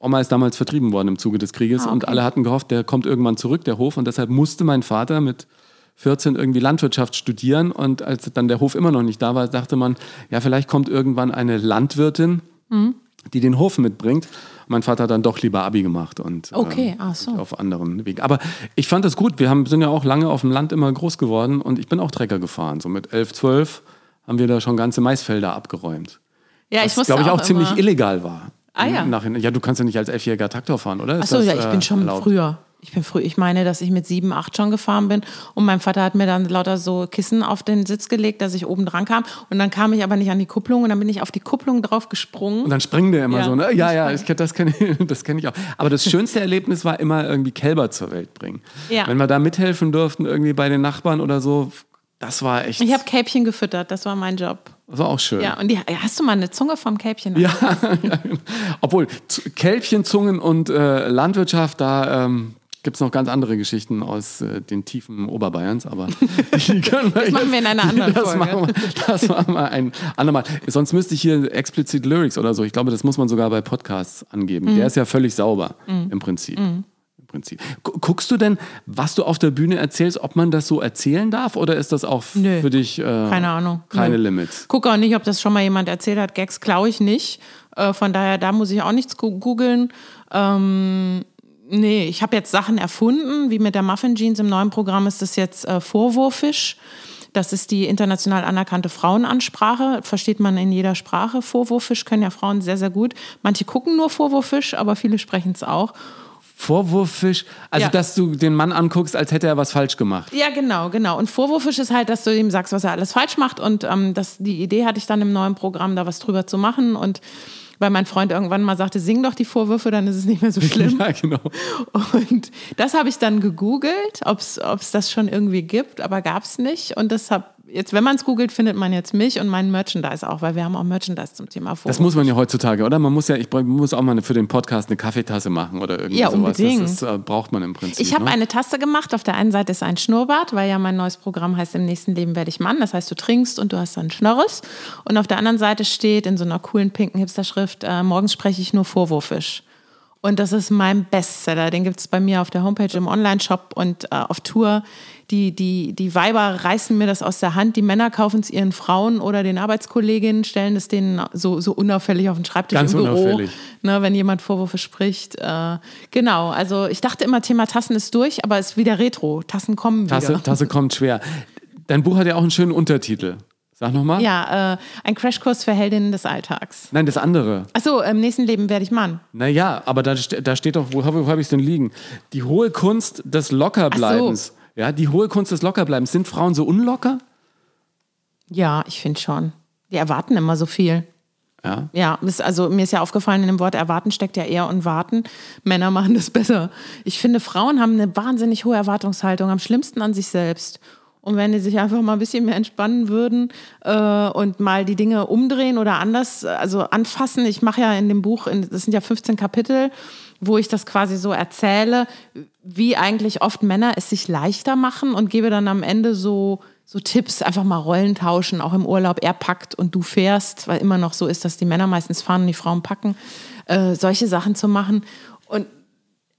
Oma ist damals vertrieben worden im Zuge des Krieges Ah, und okay. alle hatten gehofft, der kommt irgendwann zurück, der Hof. Und deshalb musste mein Vater mit 14 irgendwie Landwirtschaft studieren. Und als dann der Hof immer noch nicht da war, dachte man, ja, vielleicht kommt irgendwann eine Landwirtin, Mhm. die den Hof mitbringt. Mein Vater hat dann doch lieber Abi gemacht und Okay, ähm, ach so. auf anderen Wegen. Aber ich fand das gut. Wir haben, sind ja auch lange auf dem Land immer groß geworden und ich bin auch Trecker gefahren. So mit 11, 12 haben wir da schon ganze Maisfelder abgeräumt. Ja, ich Was, glaube ich, auch, ziemlich immer- illegal war. Ah, ja. Nachhinein. Ja, du kannst ja nicht als Elfjähriger Traktor fahren, oder? Achso, ja, ich äh, bin schon erlaubt? früher. Ich bin früh. Ich meine, dass ich mit sieben, acht schon gefahren bin. Und mein Vater hat mir dann lauter so Kissen auf den Sitz gelegt, dass ich oben dran kam. Und dann kam ich aber nicht an die Kupplung und dann bin ich auf die Kupplung drauf gesprungen. Und dann springen der immer Ja. so, ne? Ja, ja, ich, das kenne ich, das kenn ich auch. Aber das schönste Erlebnis war immer irgendwie Kälber zur Welt bringen. Ja. Wenn wir da mithelfen durften, irgendwie bei den Nachbarn oder so, das war echt, Ich habe Kälbchen gefüttert, das war mein Job. das war auch schön. Ja, und die, hast du mal eine Zunge vom Kälbchen? Ja, ja. obwohl Z- Kälbchenzungen und äh, Landwirtschaft, da ähm, gibt es noch ganz andere Geschichten aus äh, den Tiefen Oberbayerns, aber die können wir Das machen wir in einer anderen das Folge. Machen wir, das machen wir ein andermal. Sonst müsste ich hier explizit Lyrics oder so. Ich glaube, das muss man sogar bei Podcasts angeben. Mhm. Der ist ja völlig sauber im Prinzip. Im Prinzip. Gu- Guckst du denn, was du auf der Bühne erzählst, ob man das so erzählen darf oder ist das auch Nö. für dich äh, Keine Ahnung. keine Nö. Limits? Guck auch nicht, ob das schon mal jemand erzählt hat. Gags klaue ich nicht. Äh, von daher, da muss ich auch nichts googeln. Ähm, nee, ich habe jetzt Sachen erfunden, wie mit der Muffin Jeans. Im neuen Programm ist das jetzt äh, Vorwurfisch. Das ist die international anerkannte Frauenansprache. Versteht man in jeder Sprache. Vorwurfisch können ja Frauen sehr, sehr gut. Manche gucken nur Vorwurfisch, aber viele sprechen es auch. Vorwurfisch, also Ja. dass du den Mann anguckst, als hätte er was falsch gemacht. Ja, genau, genau. Und vorwurfisch ist halt, dass du ihm sagst, was er alles falsch macht. Und ähm, das, die Idee hatte ich dann im neuen Programm, da was drüber zu machen. Und weil mein Freund irgendwann mal sagte, sing doch die Vorwürfe, dann ist es nicht mehr so schlimm. Ja, genau. Und das habe ich dann gegoogelt, ob es das schon irgendwie gibt, aber gab es nicht. Und deshalb, jetzt, wenn man es googelt, findet man jetzt mich und meinen Merchandise auch, weil wir haben auch Merchandise zum Thema Vorwurf. Das muss man ja heutzutage, oder? Man muss ja, ich muss auch mal für den Podcast eine Kaffeetasse machen oder irgendwie Ja, sowas. unbedingt. Das ist, äh, braucht man im Prinzip. Ich habe ne? eine Tasse gemacht. Auf der einen Seite ist ein Schnurrbart, weil ja mein neues Programm heißt, im nächsten Leben werde ich Mann. Das heißt, du trinkst und du hast dann Schnorres. Und auf der anderen Seite steht in so einer coolen pinken Hipster-Schrift, äh, morgens spreche ich nur Vorwurfisch. Und das ist mein Bestseller. Den gibt es bei mir auf der Homepage im Online-Shop und äh, auf Tour. Die, die, die Weiber reißen mir das aus der Hand. Die Männer kaufen es ihren Frauen oder den Arbeitskolleginnen, stellen es denen so, so unauffällig auf den Schreibtisch Ganz im Büro unauffällig. ne, wenn jemand Vorwürfe spricht. Äh, genau, also ich dachte immer, Thema Tassen ist durch, aber es ist wieder Retro. Tassen kommen wieder. Tasse, Tasse kommt schwer. Dein Buch hat ja auch einen schönen Untertitel. Sag nochmal. Ja, äh, ein Crashkurs für Heldinnen des Alltags. Nein, das andere. Achso, im nächsten Leben werde ich Mann. Naja, aber da, da steht doch, wo, habe- wo habe ich es denn liegen? Die hohe Kunst des Lockerbleibens. Ja, die hohe Kunst des Lockerbleibens. Sind Frauen so unlocker? Ja, ich finde schon. Die erwarten immer so viel. Ja. Ja, also mir ist ja aufgefallen, in dem Wort erwarten steckt ja eher und warten. Männer machen das besser. Ich finde, Frauen haben eine wahnsinnig hohe Erwartungshaltung, am schlimmsten an sich selbst. Und wenn die sich einfach mal ein bisschen mehr entspannen würden äh, und mal die Dinge umdrehen oder anders, also anfassen. Ich mache ja in dem Buch, in, das sind ja 15 Kapitel, wo ich das quasi so erzähle, wie eigentlich oft Männer es sich leichter machen und gebe dann am Ende so, so Tipps, einfach mal Rollen tauschen, auch im Urlaub. Er packt und du fährst, weil immer noch so ist, dass die Männer meistens fahren und die Frauen packen. Äh, solche Sachen zu machen.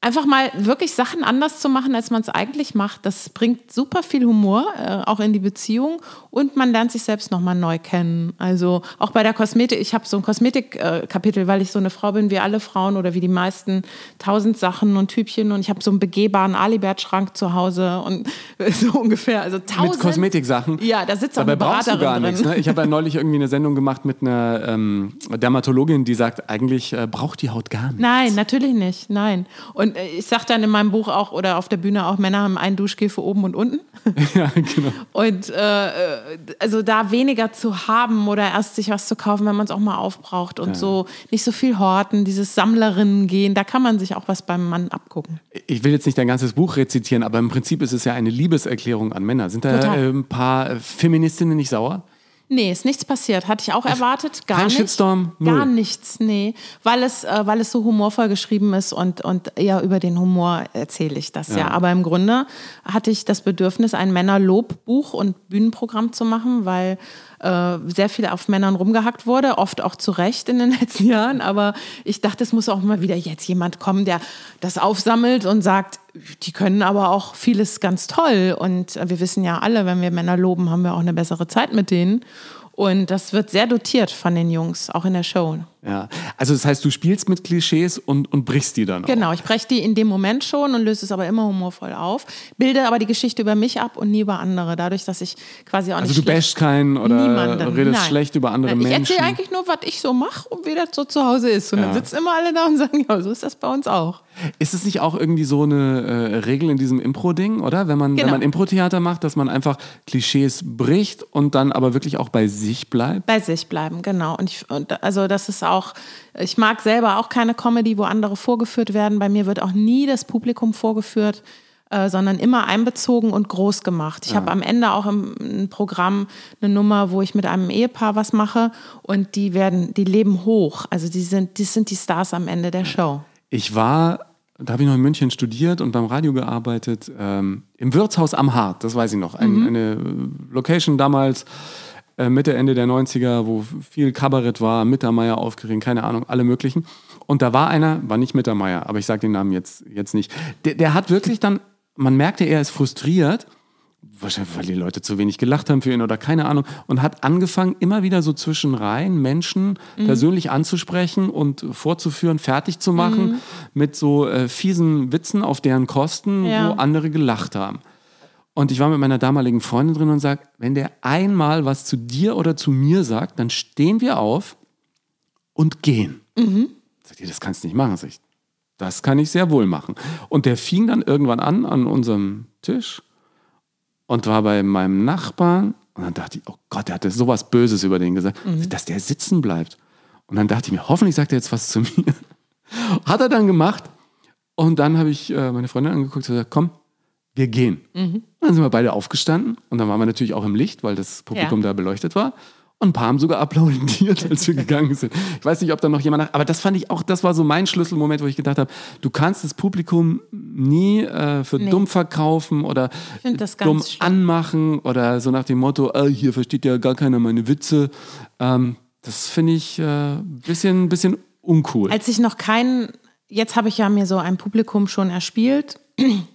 Einfach mal wirklich Sachen anders zu machen, als man es eigentlich macht, das bringt super viel Humor, äh, auch in die Beziehung und man lernt sich selbst nochmal neu kennen. Also auch bei der Kosmetik, ich habe so ein Kosmetik-Kapitel, weil ich so eine Frau bin wie alle Frauen oder wie die meisten, tausend Sachen und Typchen und ich habe so einen begehbaren Alibert-Schrank zu Hause und so ungefähr, also tausend. Mit Kosmetiksachen. Ja, da sitzt auch Dabei eine brauchst du Beraterin gar nichts. Ne? Ich habe ja neulich irgendwie eine Sendung gemacht mit einer ähm, Dermatologin, die sagt, eigentlich äh, braucht die Haut gar nichts. Nein, natürlich nicht. Nein. Und äh, ich sage dann in meinem Buch auch oder auf der Bühne auch, Männer haben einen Duschgel für oben und unten. ja, genau. Und äh, äh, also da weniger zu haben oder erst sich was zu kaufen, wenn man es auch mal aufbraucht und so nicht so viel horten, dieses Sammlerinnen gehen, da kann man sich auch was beim Mann abgucken. Ich will jetzt nicht dein ganzes Buch rezitieren, aber im Prinzip ist es ja eine Liebeserklärung an Männer. Sind da äh, ein paar Feministinnen nicht sauer? Nee, ist nichts passiert. Hatte ich auch erwartet. Gar kein nicht. Shitstorm? Null. Gar nichts, nee. Weil es, äh, weil es so humorvoll geschrieben ist und, und eher über den Humor erzähle ich das ja. Ja. Aber im Grunde hatte ich das Bedürfnis, ein Männerlobbuch und Bühnenprogramm zu machen, weil äh, sehr viel auf Männern rumgehackt wurde, oft auch zu Recht in den letzten Jahren. Aber ich dachte, es muss auch mal wieder jetzt jemand kommen, der das aufsammelt und sagt, die können aber auch vieles ganz toll. Und wir wissen ja alle, wenn wir Männer loben, haben wir auch eine bessere Zeit mit denen. Und das wird sehr dotiert von den Jungs, auch in der Show. Ja, also das heißt, du spielst mit Klischees und, und brichst die dann auch. Genau, ich breche die in dem Moment schon und löse es aber immer humorvoll auf, bilde aber die Geschichte über mich ab und nie über andere, dadurch, dass ich quasi auch nicht Also du bashst keinen oder Niemanden. redest Nein. schlecht über andere Ich Menschen. erzähle eigentlich nur, was ich so mache und wie das so zu Hause ist. Und Ja. dann sitzen immer alle da und sagen, ja, so ist das bei uns auch. Ist es nicht auch irgendwie so eine äh, Regel in diesem Impro-Ding, oder? Wenn man, wenn Genau. man Impro-Theater macht, dass man einfach Klischees bricht und dann aber wirklich auch bei sich bleibt? Bei sich bleiben, genau. Und, ich, und also das ist auch, ich mag selber auch keine Comedy, wo andere vorgeführt werden. Bei mir wird auch nie das Publikum vorgeführt, äh, sondern immer einbezogen und groß gemacht. Ich habe am Ende auch im, im Programm eine Nummer, wo ich mit einem Ehepaar was mache und die werden, die leben hoch. Also die sind, die sind die Stars am Ende der Show. Ich war, da habe ich noch in München studiert und beim Radio gearbeitet, ähm, im Wirtshaus am Hart, das weiß ich noch. Ein, Eine äh, Location damals, Mitte, Ende der 90er, wo viel Kabarett war, Mittermeier aufgeregt, keine Ahnung, alle möglichen. Und da war einer, war nicht Mittermeier, aber ich sage den Namen jetzt, jetzt nicht. Der, der hat wirklich dann, man merkte, er ist frustriert, wahrscheinlich, weil die Leute zu wenig gelacht haben für ihn oder keine Ahnung, und hat angefangen, immer wieder so zwischen Reihen Menschen Mhm. persönlich anzusprechen und vorzuführen, fertig zu machen Mhm. mit so äh, fiesen Witzen auf deren Kosten, Ja. wo andere gelacht haben. Und ich war mit meiner damaligen Freundin drin und sag, wenn der einmal was zu dir oder zu mir sagt, dann stehen wir auf und gehen. Mhm. Sagt ihr, das kannst du nicht machen. Sag ich, das kann ich sehr wohl machen. Und der fing dann irgendwann an an unserem Tisch und war bei meinem Nachbarn. Und dann dachte ich, oh Gott, der hatte sowas Böses über den gesagt, dass der sitzen bleibt. Und dann dachte ich mir, hoffentlich sagt er jetzt was zu mir. Hat er dann gemacht. Und dann habe ich äh, meine Freundin angeguckt und gesagt, komm, wir gehen. Dann sind wir beide aufgestanden und dann waren wir natürlich auch im Licht, weil das Publikum Ja. da beleuchtet war. Und ein paar haben sogar applaudiert, als wir gegangen sind. Ich weiß nicht, ob da noch jemand nach, aber das fand ich auch, das war so mein Schlüsselmoment, wo ich gedacht habe, du kannst das Publikum nie äh, für dumm verkaufen oder dumm schlimm. anmachen oder so nach dem Motto, äh, hier versteht ja gar keiner meine Witze. Ähm, das finde ich ein äh, bisschen, bisschen uncool. Als ich noch keinen, jetzt habe ich ja mir so ein Publikum schon erspielt.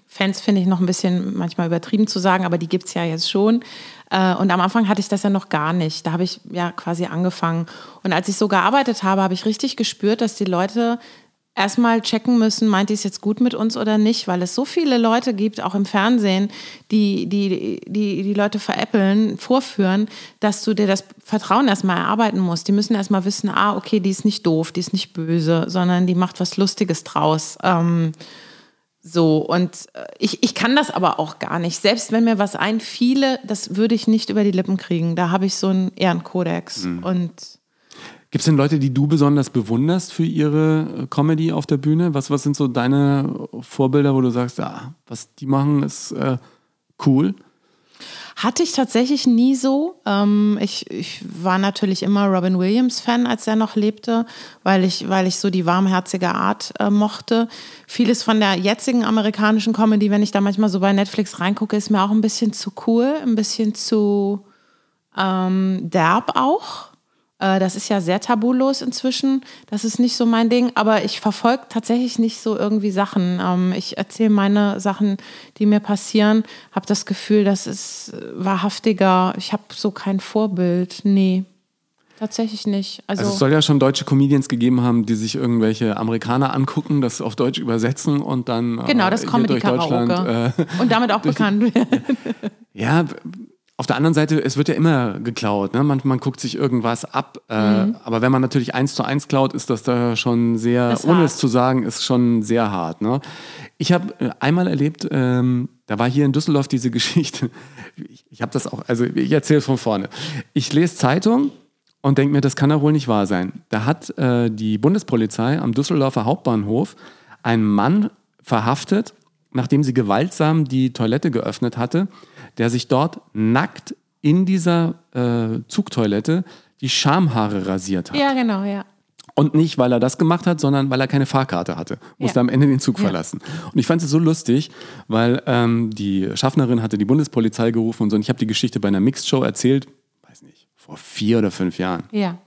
Fans finde ich noch ein bisschen manchmal übertrieben zu sagen, aber die gibt es ja jetzt schon. Äh, Und am Anfang hatte ich das ja noch gar nicht. Da habe ich ja quasi angefangen. Und als ich so gearbeitet habe, habe ich richtig gespürt, dass die Leute erstmal checken müssen, meint die es jetzt gut mit uns oder nicht, weil es so viele Leute gibt, auch im Fernsehen, die die, die, die Leute veräppeln, vorführen, dass du dir das Vertrauen erstmal erarbeiten musst. Die müssen erstmal wissen, ah, okay, die ist nicht doof, die ist nicht böse, sondern die macht was Lustiges draus. Ähm, so, und äh, ich, ich kann das aber auch gar nicht. Selbst wenn mir was einfiele, das würde ich nicht über die Lippen kriegen. Da habe ich so einen Ehrenkodex. Und Gibt es denn Leute, die du besonders bewunderst für ihre äh, Comedy auf der Bühne? Was, was sind so deine Vorbilder, wo du sagst, ja, was die machen, ist äh, cool? Hatte ich tatsächlich nie so. Ähm, ich, ich war natürlich immer Robin Williams-Fan, als er noch lebte, weil ich, weil ich so die warmherzige Art äh, mochte. Vieles von der jetzigen amerikanischen Comedy, wenn ich da manchmal so bei Netflix reingucke, ist mir auch ein bisschen zu cool, ein bisschen zu ähm, derb auch. Äh, das ist ja sehr tabulos inzwischen. Das ist nicht so mein Ding, aber ich verfolge tatsächlich nicht so irgendwie Sachen. Ähm, ich erzähle meine Sachen, die mir passieren, habe das Gefühl, das ist äh, wahrhaftiger. Ich habe so kein Vorbild. Nee, tatsächlich nicht. Also, Also es soll ja schon deutsche Comedians gegeben haben, die sich irgendwelche Amerikaner angucken, das auf Deutsch übersetzen und dann äh, genau, das hier durch Deutschland. Comedy-Karaoke. Äh, Und damit auch bekannt werden. ja, auf der anderen Seite, es wird ja immer geklaut. Ne? Man, man guckt sich irgendwas ab. Äh, Mhm. Aber wenn man natürlich eins zu eins klaut, ist das da schon sehr, Ist ohne hart. es zu sagen, ist schon sehr hart. Ne? Ich habe äh, einmal erlebt, ähm, da war hier in Düsseldorf diese Geschichte. Ich, ich habe das auch, also ich erzähle von vorne. Ich lese Zeitung und denke mir, das kann doch wohl nicht wahr sein. Da hat äh, die Bundespolizei am Düsseldorfer Hauptbahnhof einen Mann verhaftet, nachdem sie gewaltsam die Toilette geöffnet hatte, der sich dort nackt in dieser äh, Zugtoilette die Schamhaare rasiert hat. ja, genau, ja. Und nicht, weil er das gemacht hat, sondern weil er keine Fahrkarte hatte. Musste Ja. am Ende den Zug verlassen. Und ich fand es so lustig, weil ähm, die Schaffnerin hatte die Bundespolizei gerufen und so. Und ich habe die Geschichte bei einer Mixed-Show erzählt, weiß nicht, vor vier oder fünf Jahren Ja.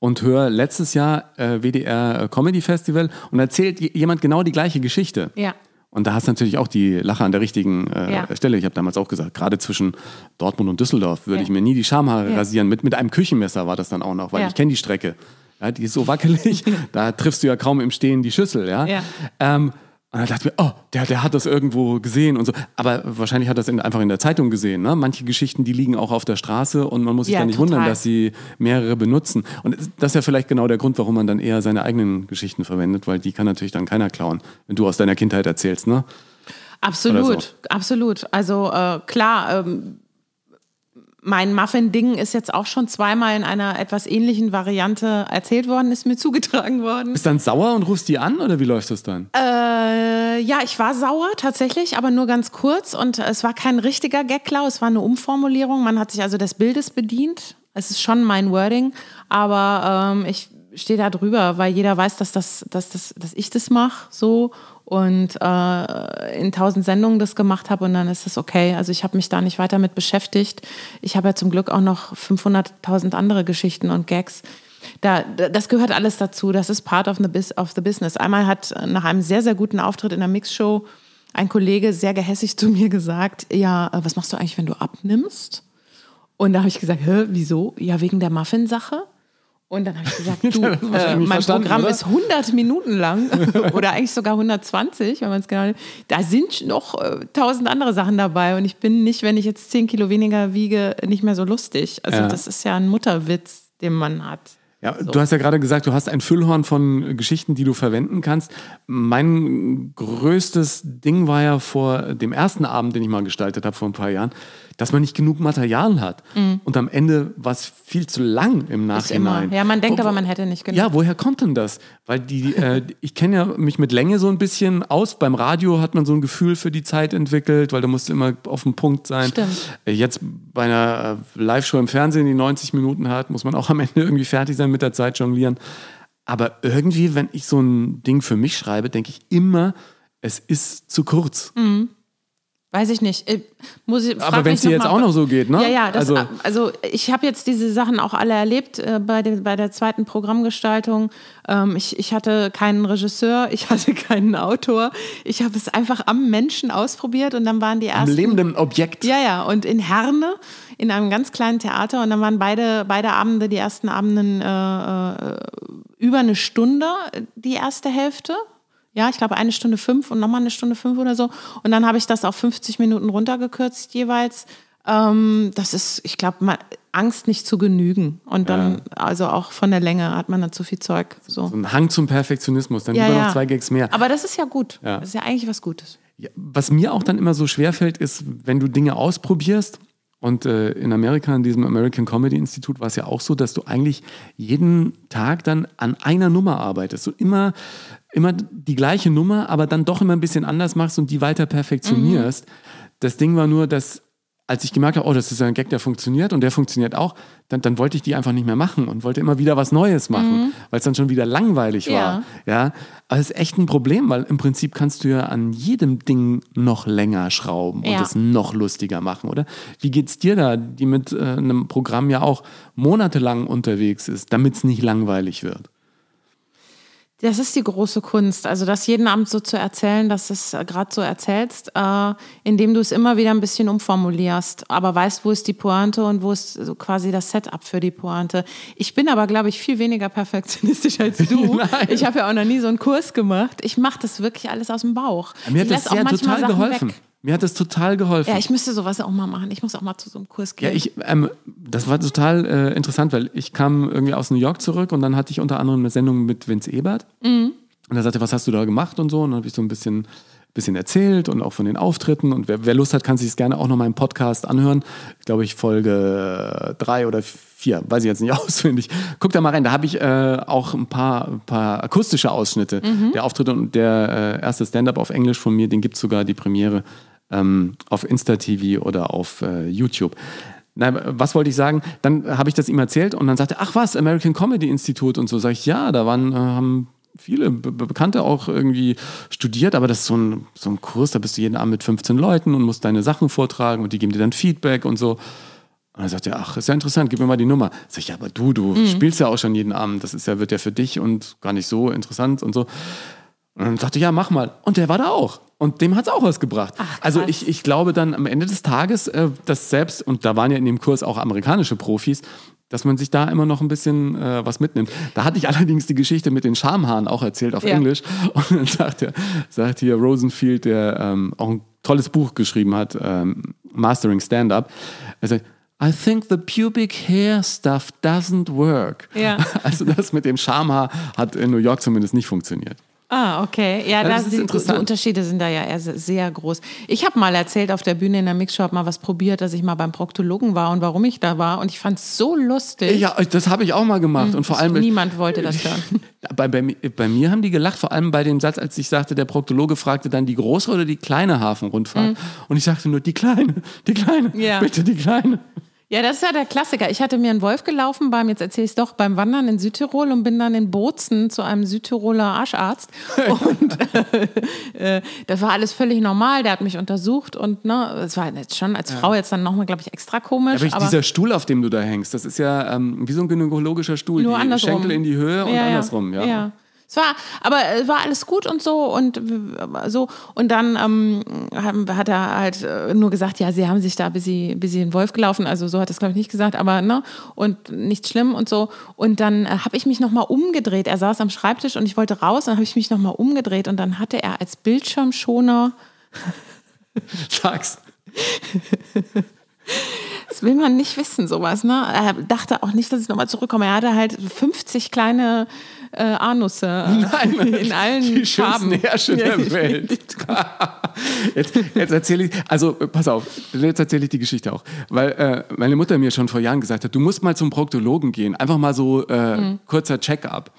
und höre letztes Jahr äh, WDR Comedy Festival und erzählt jemand genau die gleiche Geschichte. Ja. Und da hast du natürlich auch die Lache an der richtigen äh, Ja. Stelle. Ich habe damals auch gesagt, gerade zwischen Dortmund und Düsseldorf würde Ja. ich mir nie die Schamhaare Ja. rasieren. Mit, mit einem Küchenmesser war das dann auch noch, weil ich kenne die Strecke. Ja, die ist so wackelig, da triffst du ja kaum im Stehen die Schüssel. Ja? Ja. Ähm, und dann dachte ich mir, oh, der, der hat das irgendwo gesehen und so. Aber wahrscheinlich hat er das in, einfach in der Zeitung gesehen. Ne? Manche Geschichten, die liegen auch auf der Straße und man muss sich Ja, dann nicht total. wundern, dass sie mehrere benutzen. Und das ist ja vielleicht genau der Grund, warum man dann eher seine eigenen Geschichten verwendet, weil die kann natürlich dann keiner klauen, wenn du aus deiner Kindheit erzählst. Ne? Absolut, so. absolut. Also äh, klar, ähm, mein Muffin-Ding ist jetzt auch schon zweimal in einer etwas ähnlichen Variante erzählt worden, ist mir zugetragen worden. Bist dann sauer und rufst die an oder wie läuft das dann? Äh, ja, ich war sauer tatsächlich, aber nur ganz kurz und es war kein richtiger Gagklau, es war eine Umformulierung. Man hat sich also des Bildes bedient. Es ist schon mein Wording, aber ähm, ich stehe da drüber, weil jeder weiß, dass, das, dass, das, dass ich das mache so und äh, in tausend Sendungen das gemacht habe und dann ist das okay. Also ich habe mich da nicht weiter mit beschäftigt. Ich habe ja zum Glück auch noch 500.000 andere Geschichten und Gags. Da, da- das gehört alles dazu. Das ist part of the, of the business. Einmal hat äh, nach einem sehr, sehr guten Auftritt in der Mixshow ein Kollege sehr gehässig zu mir gesagt, ja, äh, was machst du eigentlich, wenn du abnimmst? Und da habe ich gesagt, hä, wieso? Ja, wegen der Muffin-Sache. Und dann habe ich gesagt, du, äh, mein Programm oder? ist 100 Minuten lang oder eigentlich sogar 120, wenn man es genau Da sind noch äh, tausend andere Sachen dabei und ich bin nicht, wenn ich jetzt 10 Kilo weniger wiege, nicht mehr so lustig. Also Ja. das ist ja ein Mutterwitz, den man hat. Ja, du hast ja gerade gesagt, du hast ein Füllhorn von Geschichten, die du verwenden kannst. Mein größtes Ding war ja vor dem ersten Abend, den ich mal gestaltet habe vor ein paar Jahren, dass man nicht genug Material hat. Und am Ende war es viel zu lang im Mhm. Nachhinein. Ja, man denkt Wo- aber, man hätte nicht genug. Ja, woher kommt denn das? Weil die, äh, ich kenne ja mich mit Länge so ein bisschen aus. Beim Radio hat man so ein Gefühl für die Zeit entwickelt, weil da musst du immer auf dem Punkt sein. Stimmt. Äh, Jetzt bei einer äh, Live-Show im Fernsehen, die 90 Minuten hat, muss man auch am Ende irgendwie fertig sein mit der Zeit jonglieren. Aber irgendwie, wenn ich so ein Ding für mich schreibe, denke ich immer, es ist zu kurz. Weiß ich nicht. Ich, muss ich, Aber wenn es dir jetzt mal- auch noch so geht, ne? Ja, ja, das, also, also, ich habe jetzt diese Sachen auch alle erlebt äh, bei, den, bei der zweiten Programmgestaltung. Ähm, ich, ich hatte keinen Regisseur, ich hatte keinen Autor. Ich habe es einfach am Menschen ausprobiert und dann waren die am ersten. lebenden Objekt. Ja, ja, und in Herne, in einem ganz kleinen Theater. Und dann waren beide, beide Abende, die ersten Abenden, äh, äh, über eine Stunde, die erste Hälfte. Ja, ich glaube eine Stunde fünf und nochmal eine Stunde fünf oder so. Und dann habe ich das auf 50 Minuten runtergekürzt jeweils. Ähm, das ist, ich glaube, Angst nicht zu genügen. Und dann, also auch von der Länge hat man dann zu viel Zeug. So. So ein Hang zum Perfektionismus, dann Ja, lieber ja. noch zwei Gags mehr. Aber das ist ja gut. Ja. Das ist ja eigentlich was Gutes. Ja, was mir auch dann immer so schwerfällt, ist, wenn du Dinge ausprobierst. Und äh, in Amerika, in diesem American Comedy Institute, war es ja auch so, dass du eigentlich jeden Tag dann an einer Nummer arbeitest. So immer, immer die gleiche Nummer, aber dann doch immer ein bisschen anders machst und die weiter perfektionierst. Das Ding war nur, dass als ich gemerkt habe, oh, das ist ein Gag, der funktioniert und der funktioniert auch, dann, dann wollte ich die einfach nicht mehr machen und wollte immer wieder was Neues machen, weil es dann schon wieder langweilig war. Ja, aber es ist echt ein Problem, weil im Prinzip kannst du ja an jedem Ding noch länger schrauben und Ja. es noch lustiger machen, oder? Wie geht's dir da, die mit äh, einem Programm ja auch monatelang unterwegs ist, damit es nicht langweilig wird? Das ist die große Kunst. Also das jeden Abend so zu erzählen, dass du es gerade so erzählst, äh, indem du es immer wieder ein bisschen umformulierst, aber weißt, wo ist die Pointe und wo ist so quasi das Setup für die Pointe. Ich bin aber, glaube ich, viel weniger perfektionistisch als du. Nein. ich habe ja auch noch nie so einen Kurs gemacht. Ich mache das wirklich alles aus dem Bauch. Mir hat ich das sehr total Sachen geholfen. Weg. Mir hat das total geholfen. Ja, ich müsste sowas auch mal machen. Ich muss auch mal zu so einem Kurs gehen. Ja, ich, ähm, das war total äh, interessant, weil ich kam irgendwie aus New York zurück und dann hatte ich unter anderem eine Sendung mit Vince Ebert. Und er sagte, was hast du da gemacht und so. Und dann habe ich so ein bisschen, bisschen erzählt und auch von den Auftritten. Und wer, wer Lust hat, kann sich es gerne auch noch mal im Podcast anhören. Ich glaube, ich Folge drei oder vier, weiß ich jetzt nicht auswendig. Guck da mal rein. Da habe ich äh, auch ein paar, ein paar akustische Ausschnitte der Auftritte und der äh, erste Stand-up auf Englisch von mir, den gibt es sogar die Premiere ähm, auf Insta-TV oder auf äh, YouTube. Na, was wollte ich sagen? Dann habe ich das ihm erzählt und dann sagte er, ach was, American Comedy Institute und so. Sag ich, ja, da waren, äh, haben viele Be Be- Bekannte auch irgendwie studiert, aber das ist so ein, so ein Kurs, da bist du jeden Abend mit 15 Leuten und musst deine Sachen vortragen und die geben dir dann Feedback und so. Und Und dann sagt er, ach, ist ja interessant, gib mir mal die Nummer. Sag ich, ja, aber du, du Mhm. spielst ja auch schon jeden Abend, das ist ja, wird ja für dich und gar nicht so interessant und so. Und dann sagte ich, ja, mach mal. Und der war da auch. Und dem hat es auch was gebracht. also ich, ich glaube dann am Ende des Tages, äh, dass selbst, und da waren ja in dem Kurs auch amerikanische Profis, dass man sich da immer noch ein bisschen äh, was mitnimmt. Da hatte ich allerdings die Geschichte mit den Schamhaaren auch erzählt auf Ja. Englisch. Und dann sagt, er, sagt hier Rosenfield, der ähm, auch ein tolles Buch geschrieben hat, ähm, Mastering Stand-Up, er sagt, I think the pubic hair stuff doesn't work. Ja. Also das mit dem Schamhaar hat in New York zumindest nicht funktioniert. Ah, okay. Ja, das da ist sind, interessant. die Unterschiede sind da ja eher se- sehr groß. Ich habe mal erzählt auf der Bühne in der Mixshow, hab mal was probiert, dass ich mal beim Proktologen war und warum ich da war. Und ich fand es so lustig. Ja, das habe ich auch mal gemacht. Und vor allem. Niemand wollte das hören. Bei, bei, bei mir haben die gelacht, vor allem bei dem Satz, als ich sagte, der Proktologe fragte dann die große oder die kleine Hafenrundfahrt. Und ich sagte nur, die kleine, die kleine. Ja. bitte die kleine. Ja, das ist ja der Klassiker. Ich hatte mir einen Wolf gelaufen beim, jetzt erzähle ich es doch, beim Wandern in Südtirol und bin dann in Bozen zu einem Südtiroler Arscharzt. Und äh, äh, das war alles völlig normal. Der hat mich untersucht und ne, es war jetzt schon als Frau jetzt dann nochmal, glaube ich, extra komisch. Aber, ich, aber dieser Stuhl, auf dem du da hängst, das ist ja ähm, wie so ein gynäkologischer Stuhl. Nur die andersrum. Schenkel in die Höhe und Ja, ja. andersrum, ja. ja. Es war, aber es war alles gut und so und so und dann ähm, hat er halt äh, nur gesagt, ja, sie haben sich da bis sie bis sie den Wolf gelaufen, also so hat er es glaube ich nicht gesagt, aber ne und nichts schlimm und so und dann äh, habe ich mich noch mal umgedreht. Er saß am Schreibtisch und ich wollte raus, dann habe ich mich noch mal umgedreht und dann hatte er als Bildschirmschoner Sag's. Das will man nicht wissen, sowas. Ne? Er dachte auch nicht, dass ich nochmal zurückkomme. Er hatte halt 50 kleine äh, Anusse äh, in allen Die Farben. Ja, der Welt. jetzt jetzt erzähle ich, also äh, pass auf, jetzt erzähle ich die Geschichte auch. Weil äh, meine Mutter mir schon vor Jahren gesagt hat, du musst mal zum Proktologen gehen. Einfach mal so äh, Mhm. kurzer Check-up.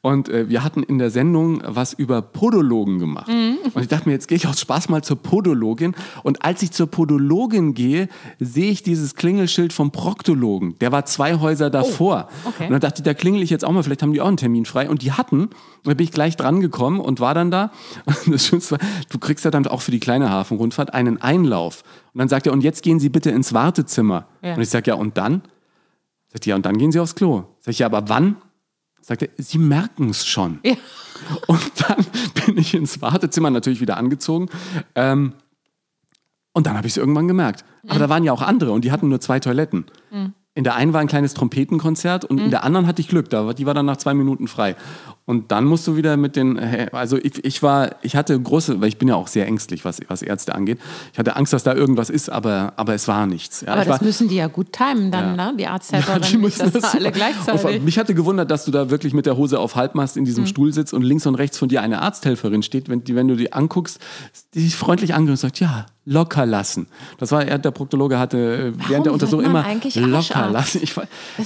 Und äh, wir hatten in der Sendung was über Podologen gemacht. Mhm. Und ich dachte mir, jetzt gehe ich aus Spaß mal zur Podologin. Und als ich zur Podologin gehe, sehe ich dieses Klingelschild vom Proktologen. Der war zwei Häuser davor. Oh, okay. Und dann dachte ich, da klingel ich jetzt auch mal, vielleicht haben die auch einen Termin frei. Und die hatten, und da bin ich gleich dran gekommen und war dann da. Und das Schönste war, du kriegst ja dann auch für die kleine Hafenrundfahrt einen Einlauf. Und dann sagt er, und jetzt gehen Sie bitte ins Wartezimmer. Ja. Und ich sage, ja, und dann? Sagt er, ja, und dann gehen Sie aufs Klo. Sag ich, ja, aber wann? Sagt er, Sie merken es schon. Ja. Und dann bin ich ins Wartezimmer natürlich wieder angezogen. Ähm, und dann habe ich es irgendwann gemerkt. Aber da waren ja auch andere und die hatten nur zwei Toiletten. In der einen war ein kleines Trompetenkonzert und in der anderen hatte ich Glück. Da, war- die war dann nach zwei Minuten frei. Und dann musst du wieder mit den, also ich, ich war, ich hatte große, weil ich bin ja auch sehr ängstlich, was, was Ärzte angeht. Ich hatte Angst, dass da irgendwas ist, aber, aber es war nichts. Ja, Aber das war, müssen die ja gut timen dann, ne? die Arzthelferinnen, die nicht, müssen dass da alle gleichzeitig. Auf, mich hatte gewundert, dass du da wirklich mit der Hose auf Halbmast in Mhm. diesem Stuhl sitzt und links und rechts von dir eine Arzthelferin steht. Wenn, die, wenn du die anguckst, die dich freundlich angeht und sagt, ja, locker lassen. Das war, er, der Proktologe hatte äh, während der Untersuchung immer locker lassen. Ich,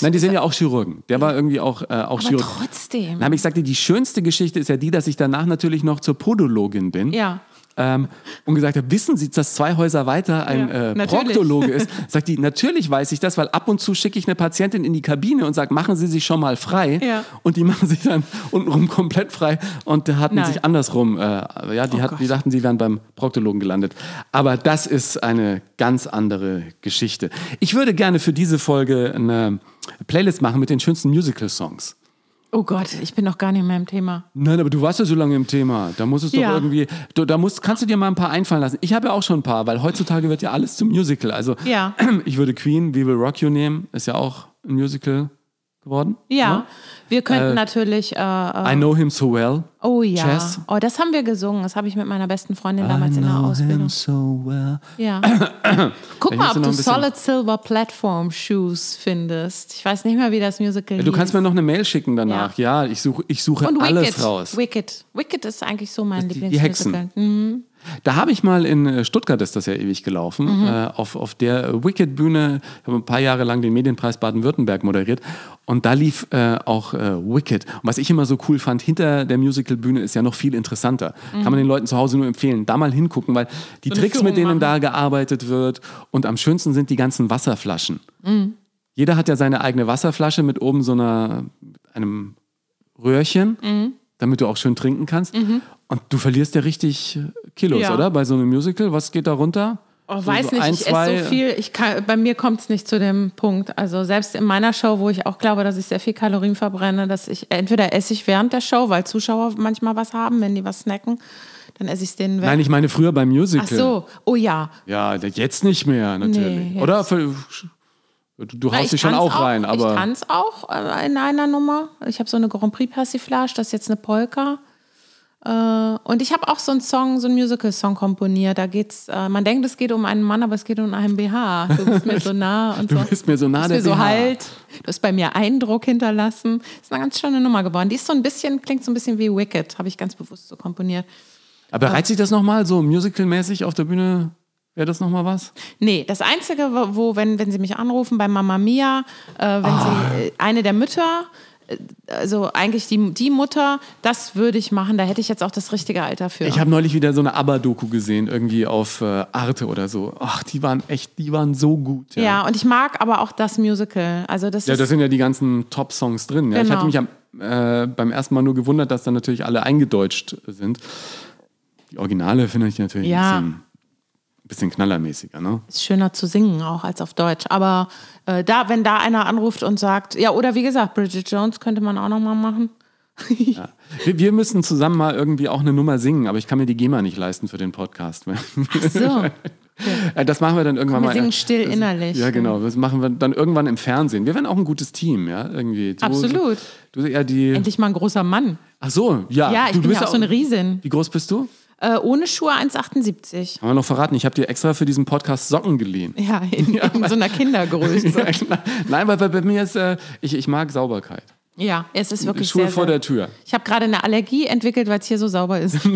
nein, die sind ja auch Chirurgen. Der war irgendwie auch, äh, auch aber Chirurg. trotzdem. Na, aber ich sagte, die schönste Geschichte ist ja die, dass ich danach natürlich noch zur Podologin bin. Ja. Ähm, und gesagt habe, wissen Sie, dass zwei Häuser weiter ein Ja, äh. Proktologe ist? Sagt die, natürlich weiß ich das, weil ab und zu schicke ich eine Patientin in die Kabine und sage, machen Sie sich schon mal frei. Ja. Und die machen sich dann untenrum komplett frei und da hatten Nein. sich andersrum, äh, ja, die, Oh hatten, die dachten, sie wären beim Proktologen gelandet. Aber das ist eine ganz andere Geschichte. Ich würde gerne für diese Folge eine Playlist machen mit den schönsten Musical-Songs. Oh Gott, ich bin noch gar nicht mehr im Thema. Nein, aber du warst ja so lange im Thema. Da muss es doch Ja. irgendwie. Du, da musst, kannst du dir mal ein paar einfallen lassen. Ich habe ja auch schon ein paar, weil heutzutage wird ja alles zum Musical. Also Ja. ich würde Queen, We Will Rock You nehmen, ist ja auch ein Musical geworden. Ja, wir könnten Äh, natürlich. Äh, äh, I Know Him So Well. oh ja. Jazz. Oh, das haben wir gesungen. Das habe ich mit meiner besten Freundin damals I in der know Ausbildung. him so well. Ja. Guck mal, ob du Solid Silver Platform Shoes findest. Ich weiß nicht mehr, wie das Musical Du kannst mir noch eine Mail schicken danach. Ja, ich suche, ich suche Und alles Wicked. raus. Wicked. Wicked ist eigentlich so mein Die- die Hexen. Lieblingsmusical. Mhm. Da habe ich mal in äh, Stuttgart, ist das ja ewig gelaufen, Mhm. äh, auf, auf der Wicked-Bühne, ich habe ein paar Jahre lang den Medienpreis Baden-Württemberg moderiert und da lief äh, auch äh, Wicked. Und was ich immer so cool fand, hinter der Musical-Bühne ist ja noch viel interessanter. Kann man den Leuten zu Hause nur empfehlen, da mal hingucken, weil die Mhm. eine Tricks, mit denen da gearbeitet wird und am schönsten sind die ganzen Wasserflaschen. Mhm. Jeder hat ja seine eigene Wasserflasche mit oben so einer, einem Röhrchen, Mhm. Damit du auch schön trinken kannst. Und du verlierst ja richtig Kilos, Ja. oder? Bei so einem Musical. Was geht da runter? Oh, So- weiß so nicht, ein, ich esse so viel. Ich kann, bei mir kommt es nicht zu dem Punkt. Also selbst in meiner Show, wo ich auch glaube, dass ich sehr viel Kalorien verbrenne, dass ich entweder esse ich während der Show, weil Zuschauer manchmal was haben, wenn die was snacken, dann esse ich es denen weg. Nein, ich meine früher beim Musical. Ach so, oh ja. Ja, jetzt nicht mehr, natürlich. Nee, Oder? Für, du, du Na, haust ich dich schon tanz auch rein, Ich aber. tanze auch äh, in einer Nummer. Ich habe so eine Grand Prix Persiflage, das ist jetzt eine Polka. Äh, Und ich habe auch so einen Song, so einen Musical-Song komponiert. Da geht's, äh, man denkt, es geht um einen Mann, aber es geht um einen BH. Du bist mir so nah und so. Du bist mir so nah, Du bist mir so halt. Du hast bei mir Eindruck hinterlassen. ist eine ganz schöne Nummer geworden. Die ist so ein bisschen, klingt so ein bisschen wie Wicked, habe ich ganz bewusst so komponiert. Aber reizt sich das nochmal so musical-mäßig auf der Bühne? Wäre das nochmal was? Nee, das Einzige, wo, wenn, wenn Sie mich anrufen bei Mama Mia, äh, wenn Ah. Sie äh, eine der Mütter, äh, also eigentlich die, die Mutter, das würde ich machen. Da hätte ich jetzt auch das richtige Alter für. Ich habe neulich wieder so eine ABBA-Doku gesehen, irgendwie auf äh, Arte oder so. Ach, die waren echt, die waren so gut. Ja, ja. und ich mag aber auch das Musical. Also das Ja, da sind ja die ganzen Top-Songs drin. Ja. Ich Genau. hatte mich am, äh, beim ersten Mal nur gewundert, dass dann natürlich alle eingedeutscht sind. Die Originale finde ich natürlich Ja. ein bisschen, bisschen knallermäßiger. Ne? ist schöner zu singen auch als auf Deutsch. Aber äh, da, wenn da einer anruft und sagt, ja, oder wie gesagt, Bridget Jones könnte man auch noch mal machen. Ja. Wir, wir müssen zusammen mal irgendwie auch eine Nummer singen, aber ich kann mir die GEMA nicht leisten für den Podcast. Ach so. Äh, Das machen wir dann irgendwann wir mal. singen still das, innerlich. Ja, genau. Das machen wir dann irgendwann im Fernsehen. Wir werden auch ein gutes Team, ja, irgendwie. Du, Absolut. Du, du ja die. Endlich mal ein großer Mann. Ach so, ja. Ja, ich du, bin bist ja auch so eine Riesin. Wie groß bist du? Äh, ohne Schuhe 1,78. Haben wir noch verraten. Ich habe dir extra für diesen Podcast Socken geliehen. Ja, in, in so einer Kindergröße. Ja. Nein, weil bei, mir ist, äh, ich, ich mag Sauberkeit. Ja, es ist wirklich Schuhe sehr, vor der Tür. Ich habe gerade eine Allergie entwickelt, weil es hier so sauber ist.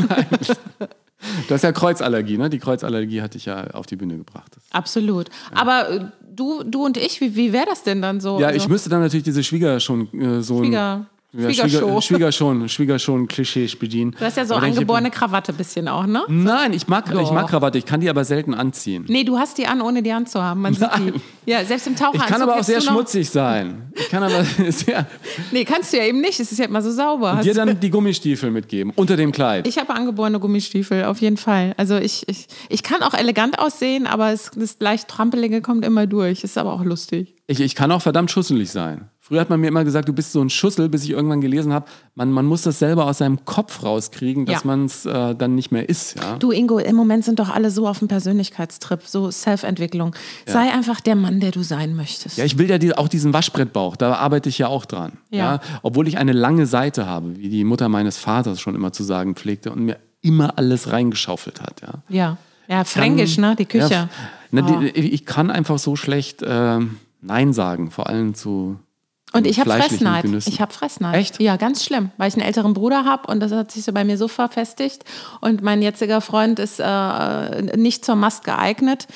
Du hast ja Kreuzallergie, ne? Die Kreuzallergie hatte ich ja auf die Bühne gebracht. Absolut. Aber äh, du, du und ich, wie, wie wäre das denn dann so? Ja, Also, ich müsste dann natürlich diese Schwiegersohn, äh, so Schwieger, ja, Schwiegershow. Schwieger, Schwiegerschon, Schwiegerschon, Klischees bedienen. Du hast ja so Aber denk ich, angeborene Krawatte bisschen auch, ne? Nein, ich mag, ich mag Krawatte, ich kann die aber selten anziehen. Nee, du hast die an, ohne die anzuhaben. Man sieht die. Ja, selbst im Taucheranzug. Ich kann aber auch sehr schmutzig sein. Ich kann aber sehr, Nee, kannst du ja eben nicht. Es ist ja immer so sauber. Hast dir dann die Gummistiefel mitgeben, unter dem Kleid. Ich habe angeborene Gummistiefel, auf jeden Fall. Also ich, ich, ich kann auch elegant aussehen, aber es, das leicht Trampelige kommt immer durch. Ist aber auch lustig. Ich, ich kann auch verdammt schusselig sein. Früher hat man mir immer gesagt, du bist so ein Schussel, bis ich irgendwann gelesen habe, man, man muss das selber aus seinem Kopf rauskriegen, dass Ja. man es äh, dann nicht mehr ist. Ja? Du, Ingo, im Moment sind doch alle so auf dem Persönlichkeitstrip, so Self-Entwicklung. Sei einfach der Mann, der du sein möchtest. Ja, ich will ja die, auch diesen Waschbrettbauch, da arbeite ich ja auch dran. Ja. Ja. Obwohl ich eine lange Seite habe, wie die Mutter meines Vaters schon immer zu sagen pflegte und mir immer alles reingeschaufelt hat. Ja. ja. Ja, fränkisch, ne? Die Küche. Ja, ne, Oh. die, ich kann einfach so schlecht ähm, Nein sagen, vor allem zu Und ich habe Fressneid. Ich habe Fressneid. Echt? Ja, ganz schlimm, weil ich einen älteren Bruder habe und das hat sich so bei mir so verfestigt. Und mein jetziger Freund ist äh, nicht zur Mast geeignet.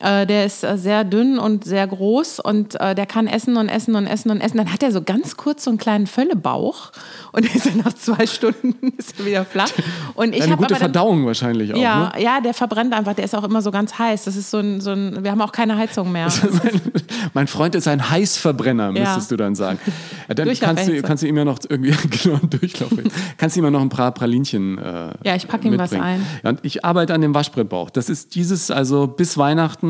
Äh, der ist äh, sehr dünn und sehr groß und äh, der kann essen und essen und essen und essen. Dann hat er so ganz kurz so einen kleinen Völlebauch und ist dann nach zwei Stunden ist er wieder flach. Und ich Eine habe gute aber dann, Verdauung wahrscheinlich auch. ja, Ne? ja, der verbrennt einfach. Der ist auch immer so ganz heiß. Das ist so ein, so ein wir haben auch keine Heizung mehr. mein Freund ist ein Heißverbrenner, Ja. müsstest du dann sagen. Ja, dann kannst du, kannst du ihm ja noch irgendwie genau einen Durchlauf. kannst du ihm ja noch ein paar Pralinchen äh, Ja, ich pack ihm was mitbringen. ein. Ja, und ich arbeite an dem Waschbrettbauch. Das ist dieses, also bis Weihnachten,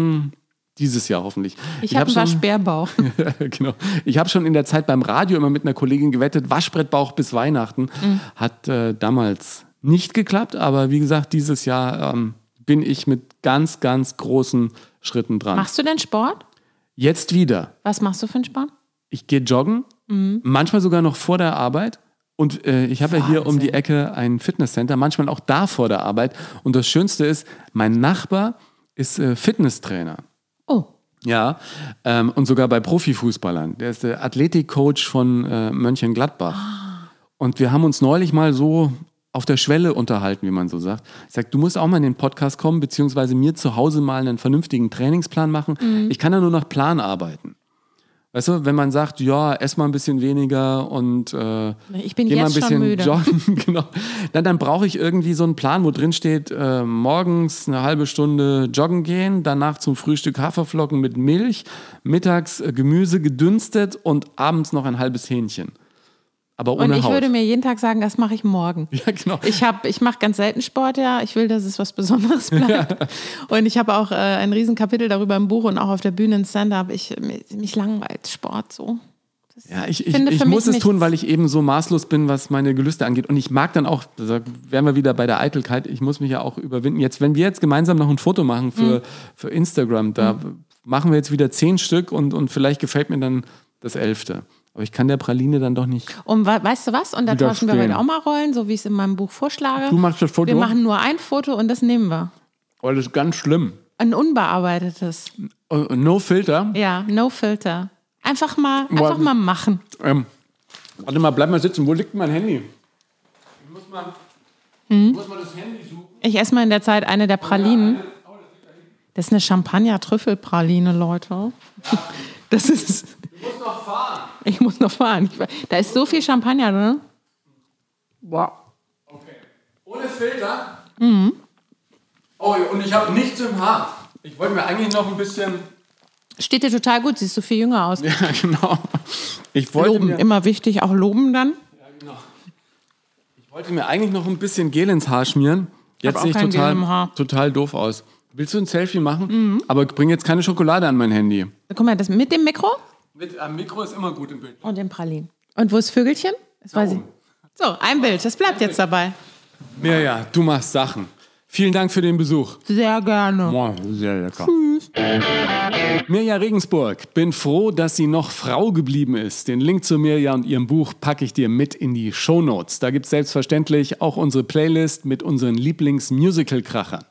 dieses Jahr hoffentlich. Ich, habe hab einen Waschbärbauch. genau. Ich habe schon in der Zeit beim Radio immer mit einer Kollegin gewettet, Waschbrettbauch bis Weihnachten. Mhm. Hat äh, damals nicht geklappt, aber wie gesagt, dieses Jahr ähm, bin ich mit ganz, ganz großen Schritten dran. Machst du denn Sport? Jetzt wieder. Was machst du für einen Sport? Ich gehe joggen, Mhm. manchmal sogar noch vor der Arbeit. Und äh, ich habe ja hier um die Ecke ein Fitnesscenter, manchmal auch da vor der Arbeit. Und das Schönste ist, mein Nachbar ist äh, Fitnesstrainer. Oh, Ja, ähm, und sogar bei Profifußballern. Der ist der Athletikcoach von äh, Mönchengladbach. Und wir haben uns neulich mal so auf der Schwelle unterhalten, wie man so sagt. Ich sage, du musst auch mal in den Podcast kommen, beziehungsweise mir zu Hause mal einen vernünftigen Trainingsplan machen. Ich kann ja nur nach Plan arbeiten. Weißt du, wenn man sagt, ja, ess mal ein bisschen weniger und äh, Ich bin geh mal ein bisschen joggen, genau. Dann, dann brauche ich irgendwie so einen Plan, wo drin steht, äh, morgens eine halbe Stunde joggen gehen, danach zum Frühstück Haferflocken mit Milch, mittags äh, Gemüse gedünstet und abends noch ein halbes Hähnchen. Aber ohne Und ich Haut. würde mir jeden Tag sagen, das mache ich morgen. ja, genau. Ich, hab, ich mache ganz selten Sport, ja. Ich will, dass es was Besonderes bleibt. Und ich habe auch äh, ein Riesenkapitel darüber im Buch und auch auf der Bühne in Stand-up. Ich, mich, langweilt Sport so. Ja, ich, ich, ich für muss es tun, weil ich eben so maßlos bin, was meine Gelüste angeht. Und ich mag dann auch, da wären wir wieder bei der Eitelkeit, ich muss mich ja auch überwinden. Jetzt, wenn wir jetzt gemeinsam noch ein Foto machen Mhm. für, für Instagram, da machen wir jetzt wieder zehn Stück und, und vielleicht gefällt mir dann das elfte. Aber ich kann der Praline dann doch nicht. Und we- weißt du was? Und da tauschen wir heute auch mal Rollen, so wie ich es in meinem Buch vorschlage. Du machst das Foto? Wir machen nur ein Foto und das nehmen wir. Oh, das ist ganz schlimm. Ein unbearbeitetes. Oh, No Filter. Ja, no filter. Einfach mal, einfach mal machen. Ähm, warte mal, bleib mal sitzen. Wo liegt mein Handy? Ich muss mal, Hm? ich muss mal das Handy suchen. Ich esse mal in der Zeit eine der Pralinen. Das ist eine Champagner-Trüffelpraline, Leute. Das ist. Du musst noch fahren. Ich muss noch fahren. Ich, da ist so viel Champagner drin. Wow. Okay. Ohne Filter? Mhm. Oh, und ich habe nichts im Haar. Ich wollte mir eigentlich noch ein bisschen. Steht dir total gut, siehst du viel jünger aus. Ja, genau. Ich wollte, Loben, mir, immer wichtig, auch loben dann. ich wollte mir eigentlich noch ein bisschen Gel ins Haar schmieren. Jetzt sehe ich total. Mhm. total doof aus. Willst du ein Selfie machen? Aber bring jetzt keine Schokolade an mein Handy. Guck mal, das mit dem Mikro Mit, am Mikro ist immer gut im Bild. und dem Pralinen. Und wo ist Vögelchen? Das weiß ich. So, ein Bild, das bleibt jetzt dabei. Mirja, du machst Sachen. Vielen Dank für den Besuch. Sehr gerne. Boah, sehr lecker. Mirja Regensburg, bin froh, dass sie noch Frau geblieben ist. Den Link zu Mirja und ihrem Buch packe ich dir mit in die Shownotes. Da gibt es selbstverständlich auch unsere Playlist mit unseren Lieblings-Musical-Krachern.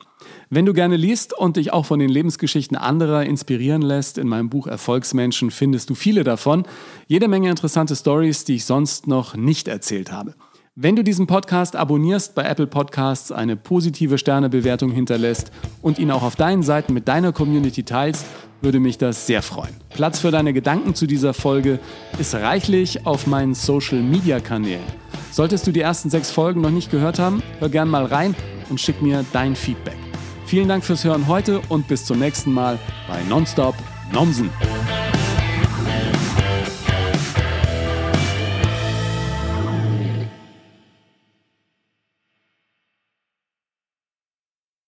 Wenn du gerne liest und dich auch von den Lebensgeschichten anderer inspirieren lässt, in meinem Buch Erfolgsmenschen findest du viele davon. Jede Menge interessante Stories, die ich sonst noch nicht erzählt habe. Wenn du diesen Podcast abonnierst bei Apple Podcasts, eine positive Sternebewertung hinterlässt und ihn auch auf deinen Seiten mit deiner Community teilst, würde mich das sehr freuen. Platz für deine Gedanken zu dieser Folge ist reichlich auf meinen Social Media Kanälen. Solltest du die ersten sechs Folgen noch nicht gehört haben, hör gern mal rein und schick mir dein Feedback. Vielen Dank fürs Hören heute und bis zum nächsten Mal bei Nonstop Nomsen.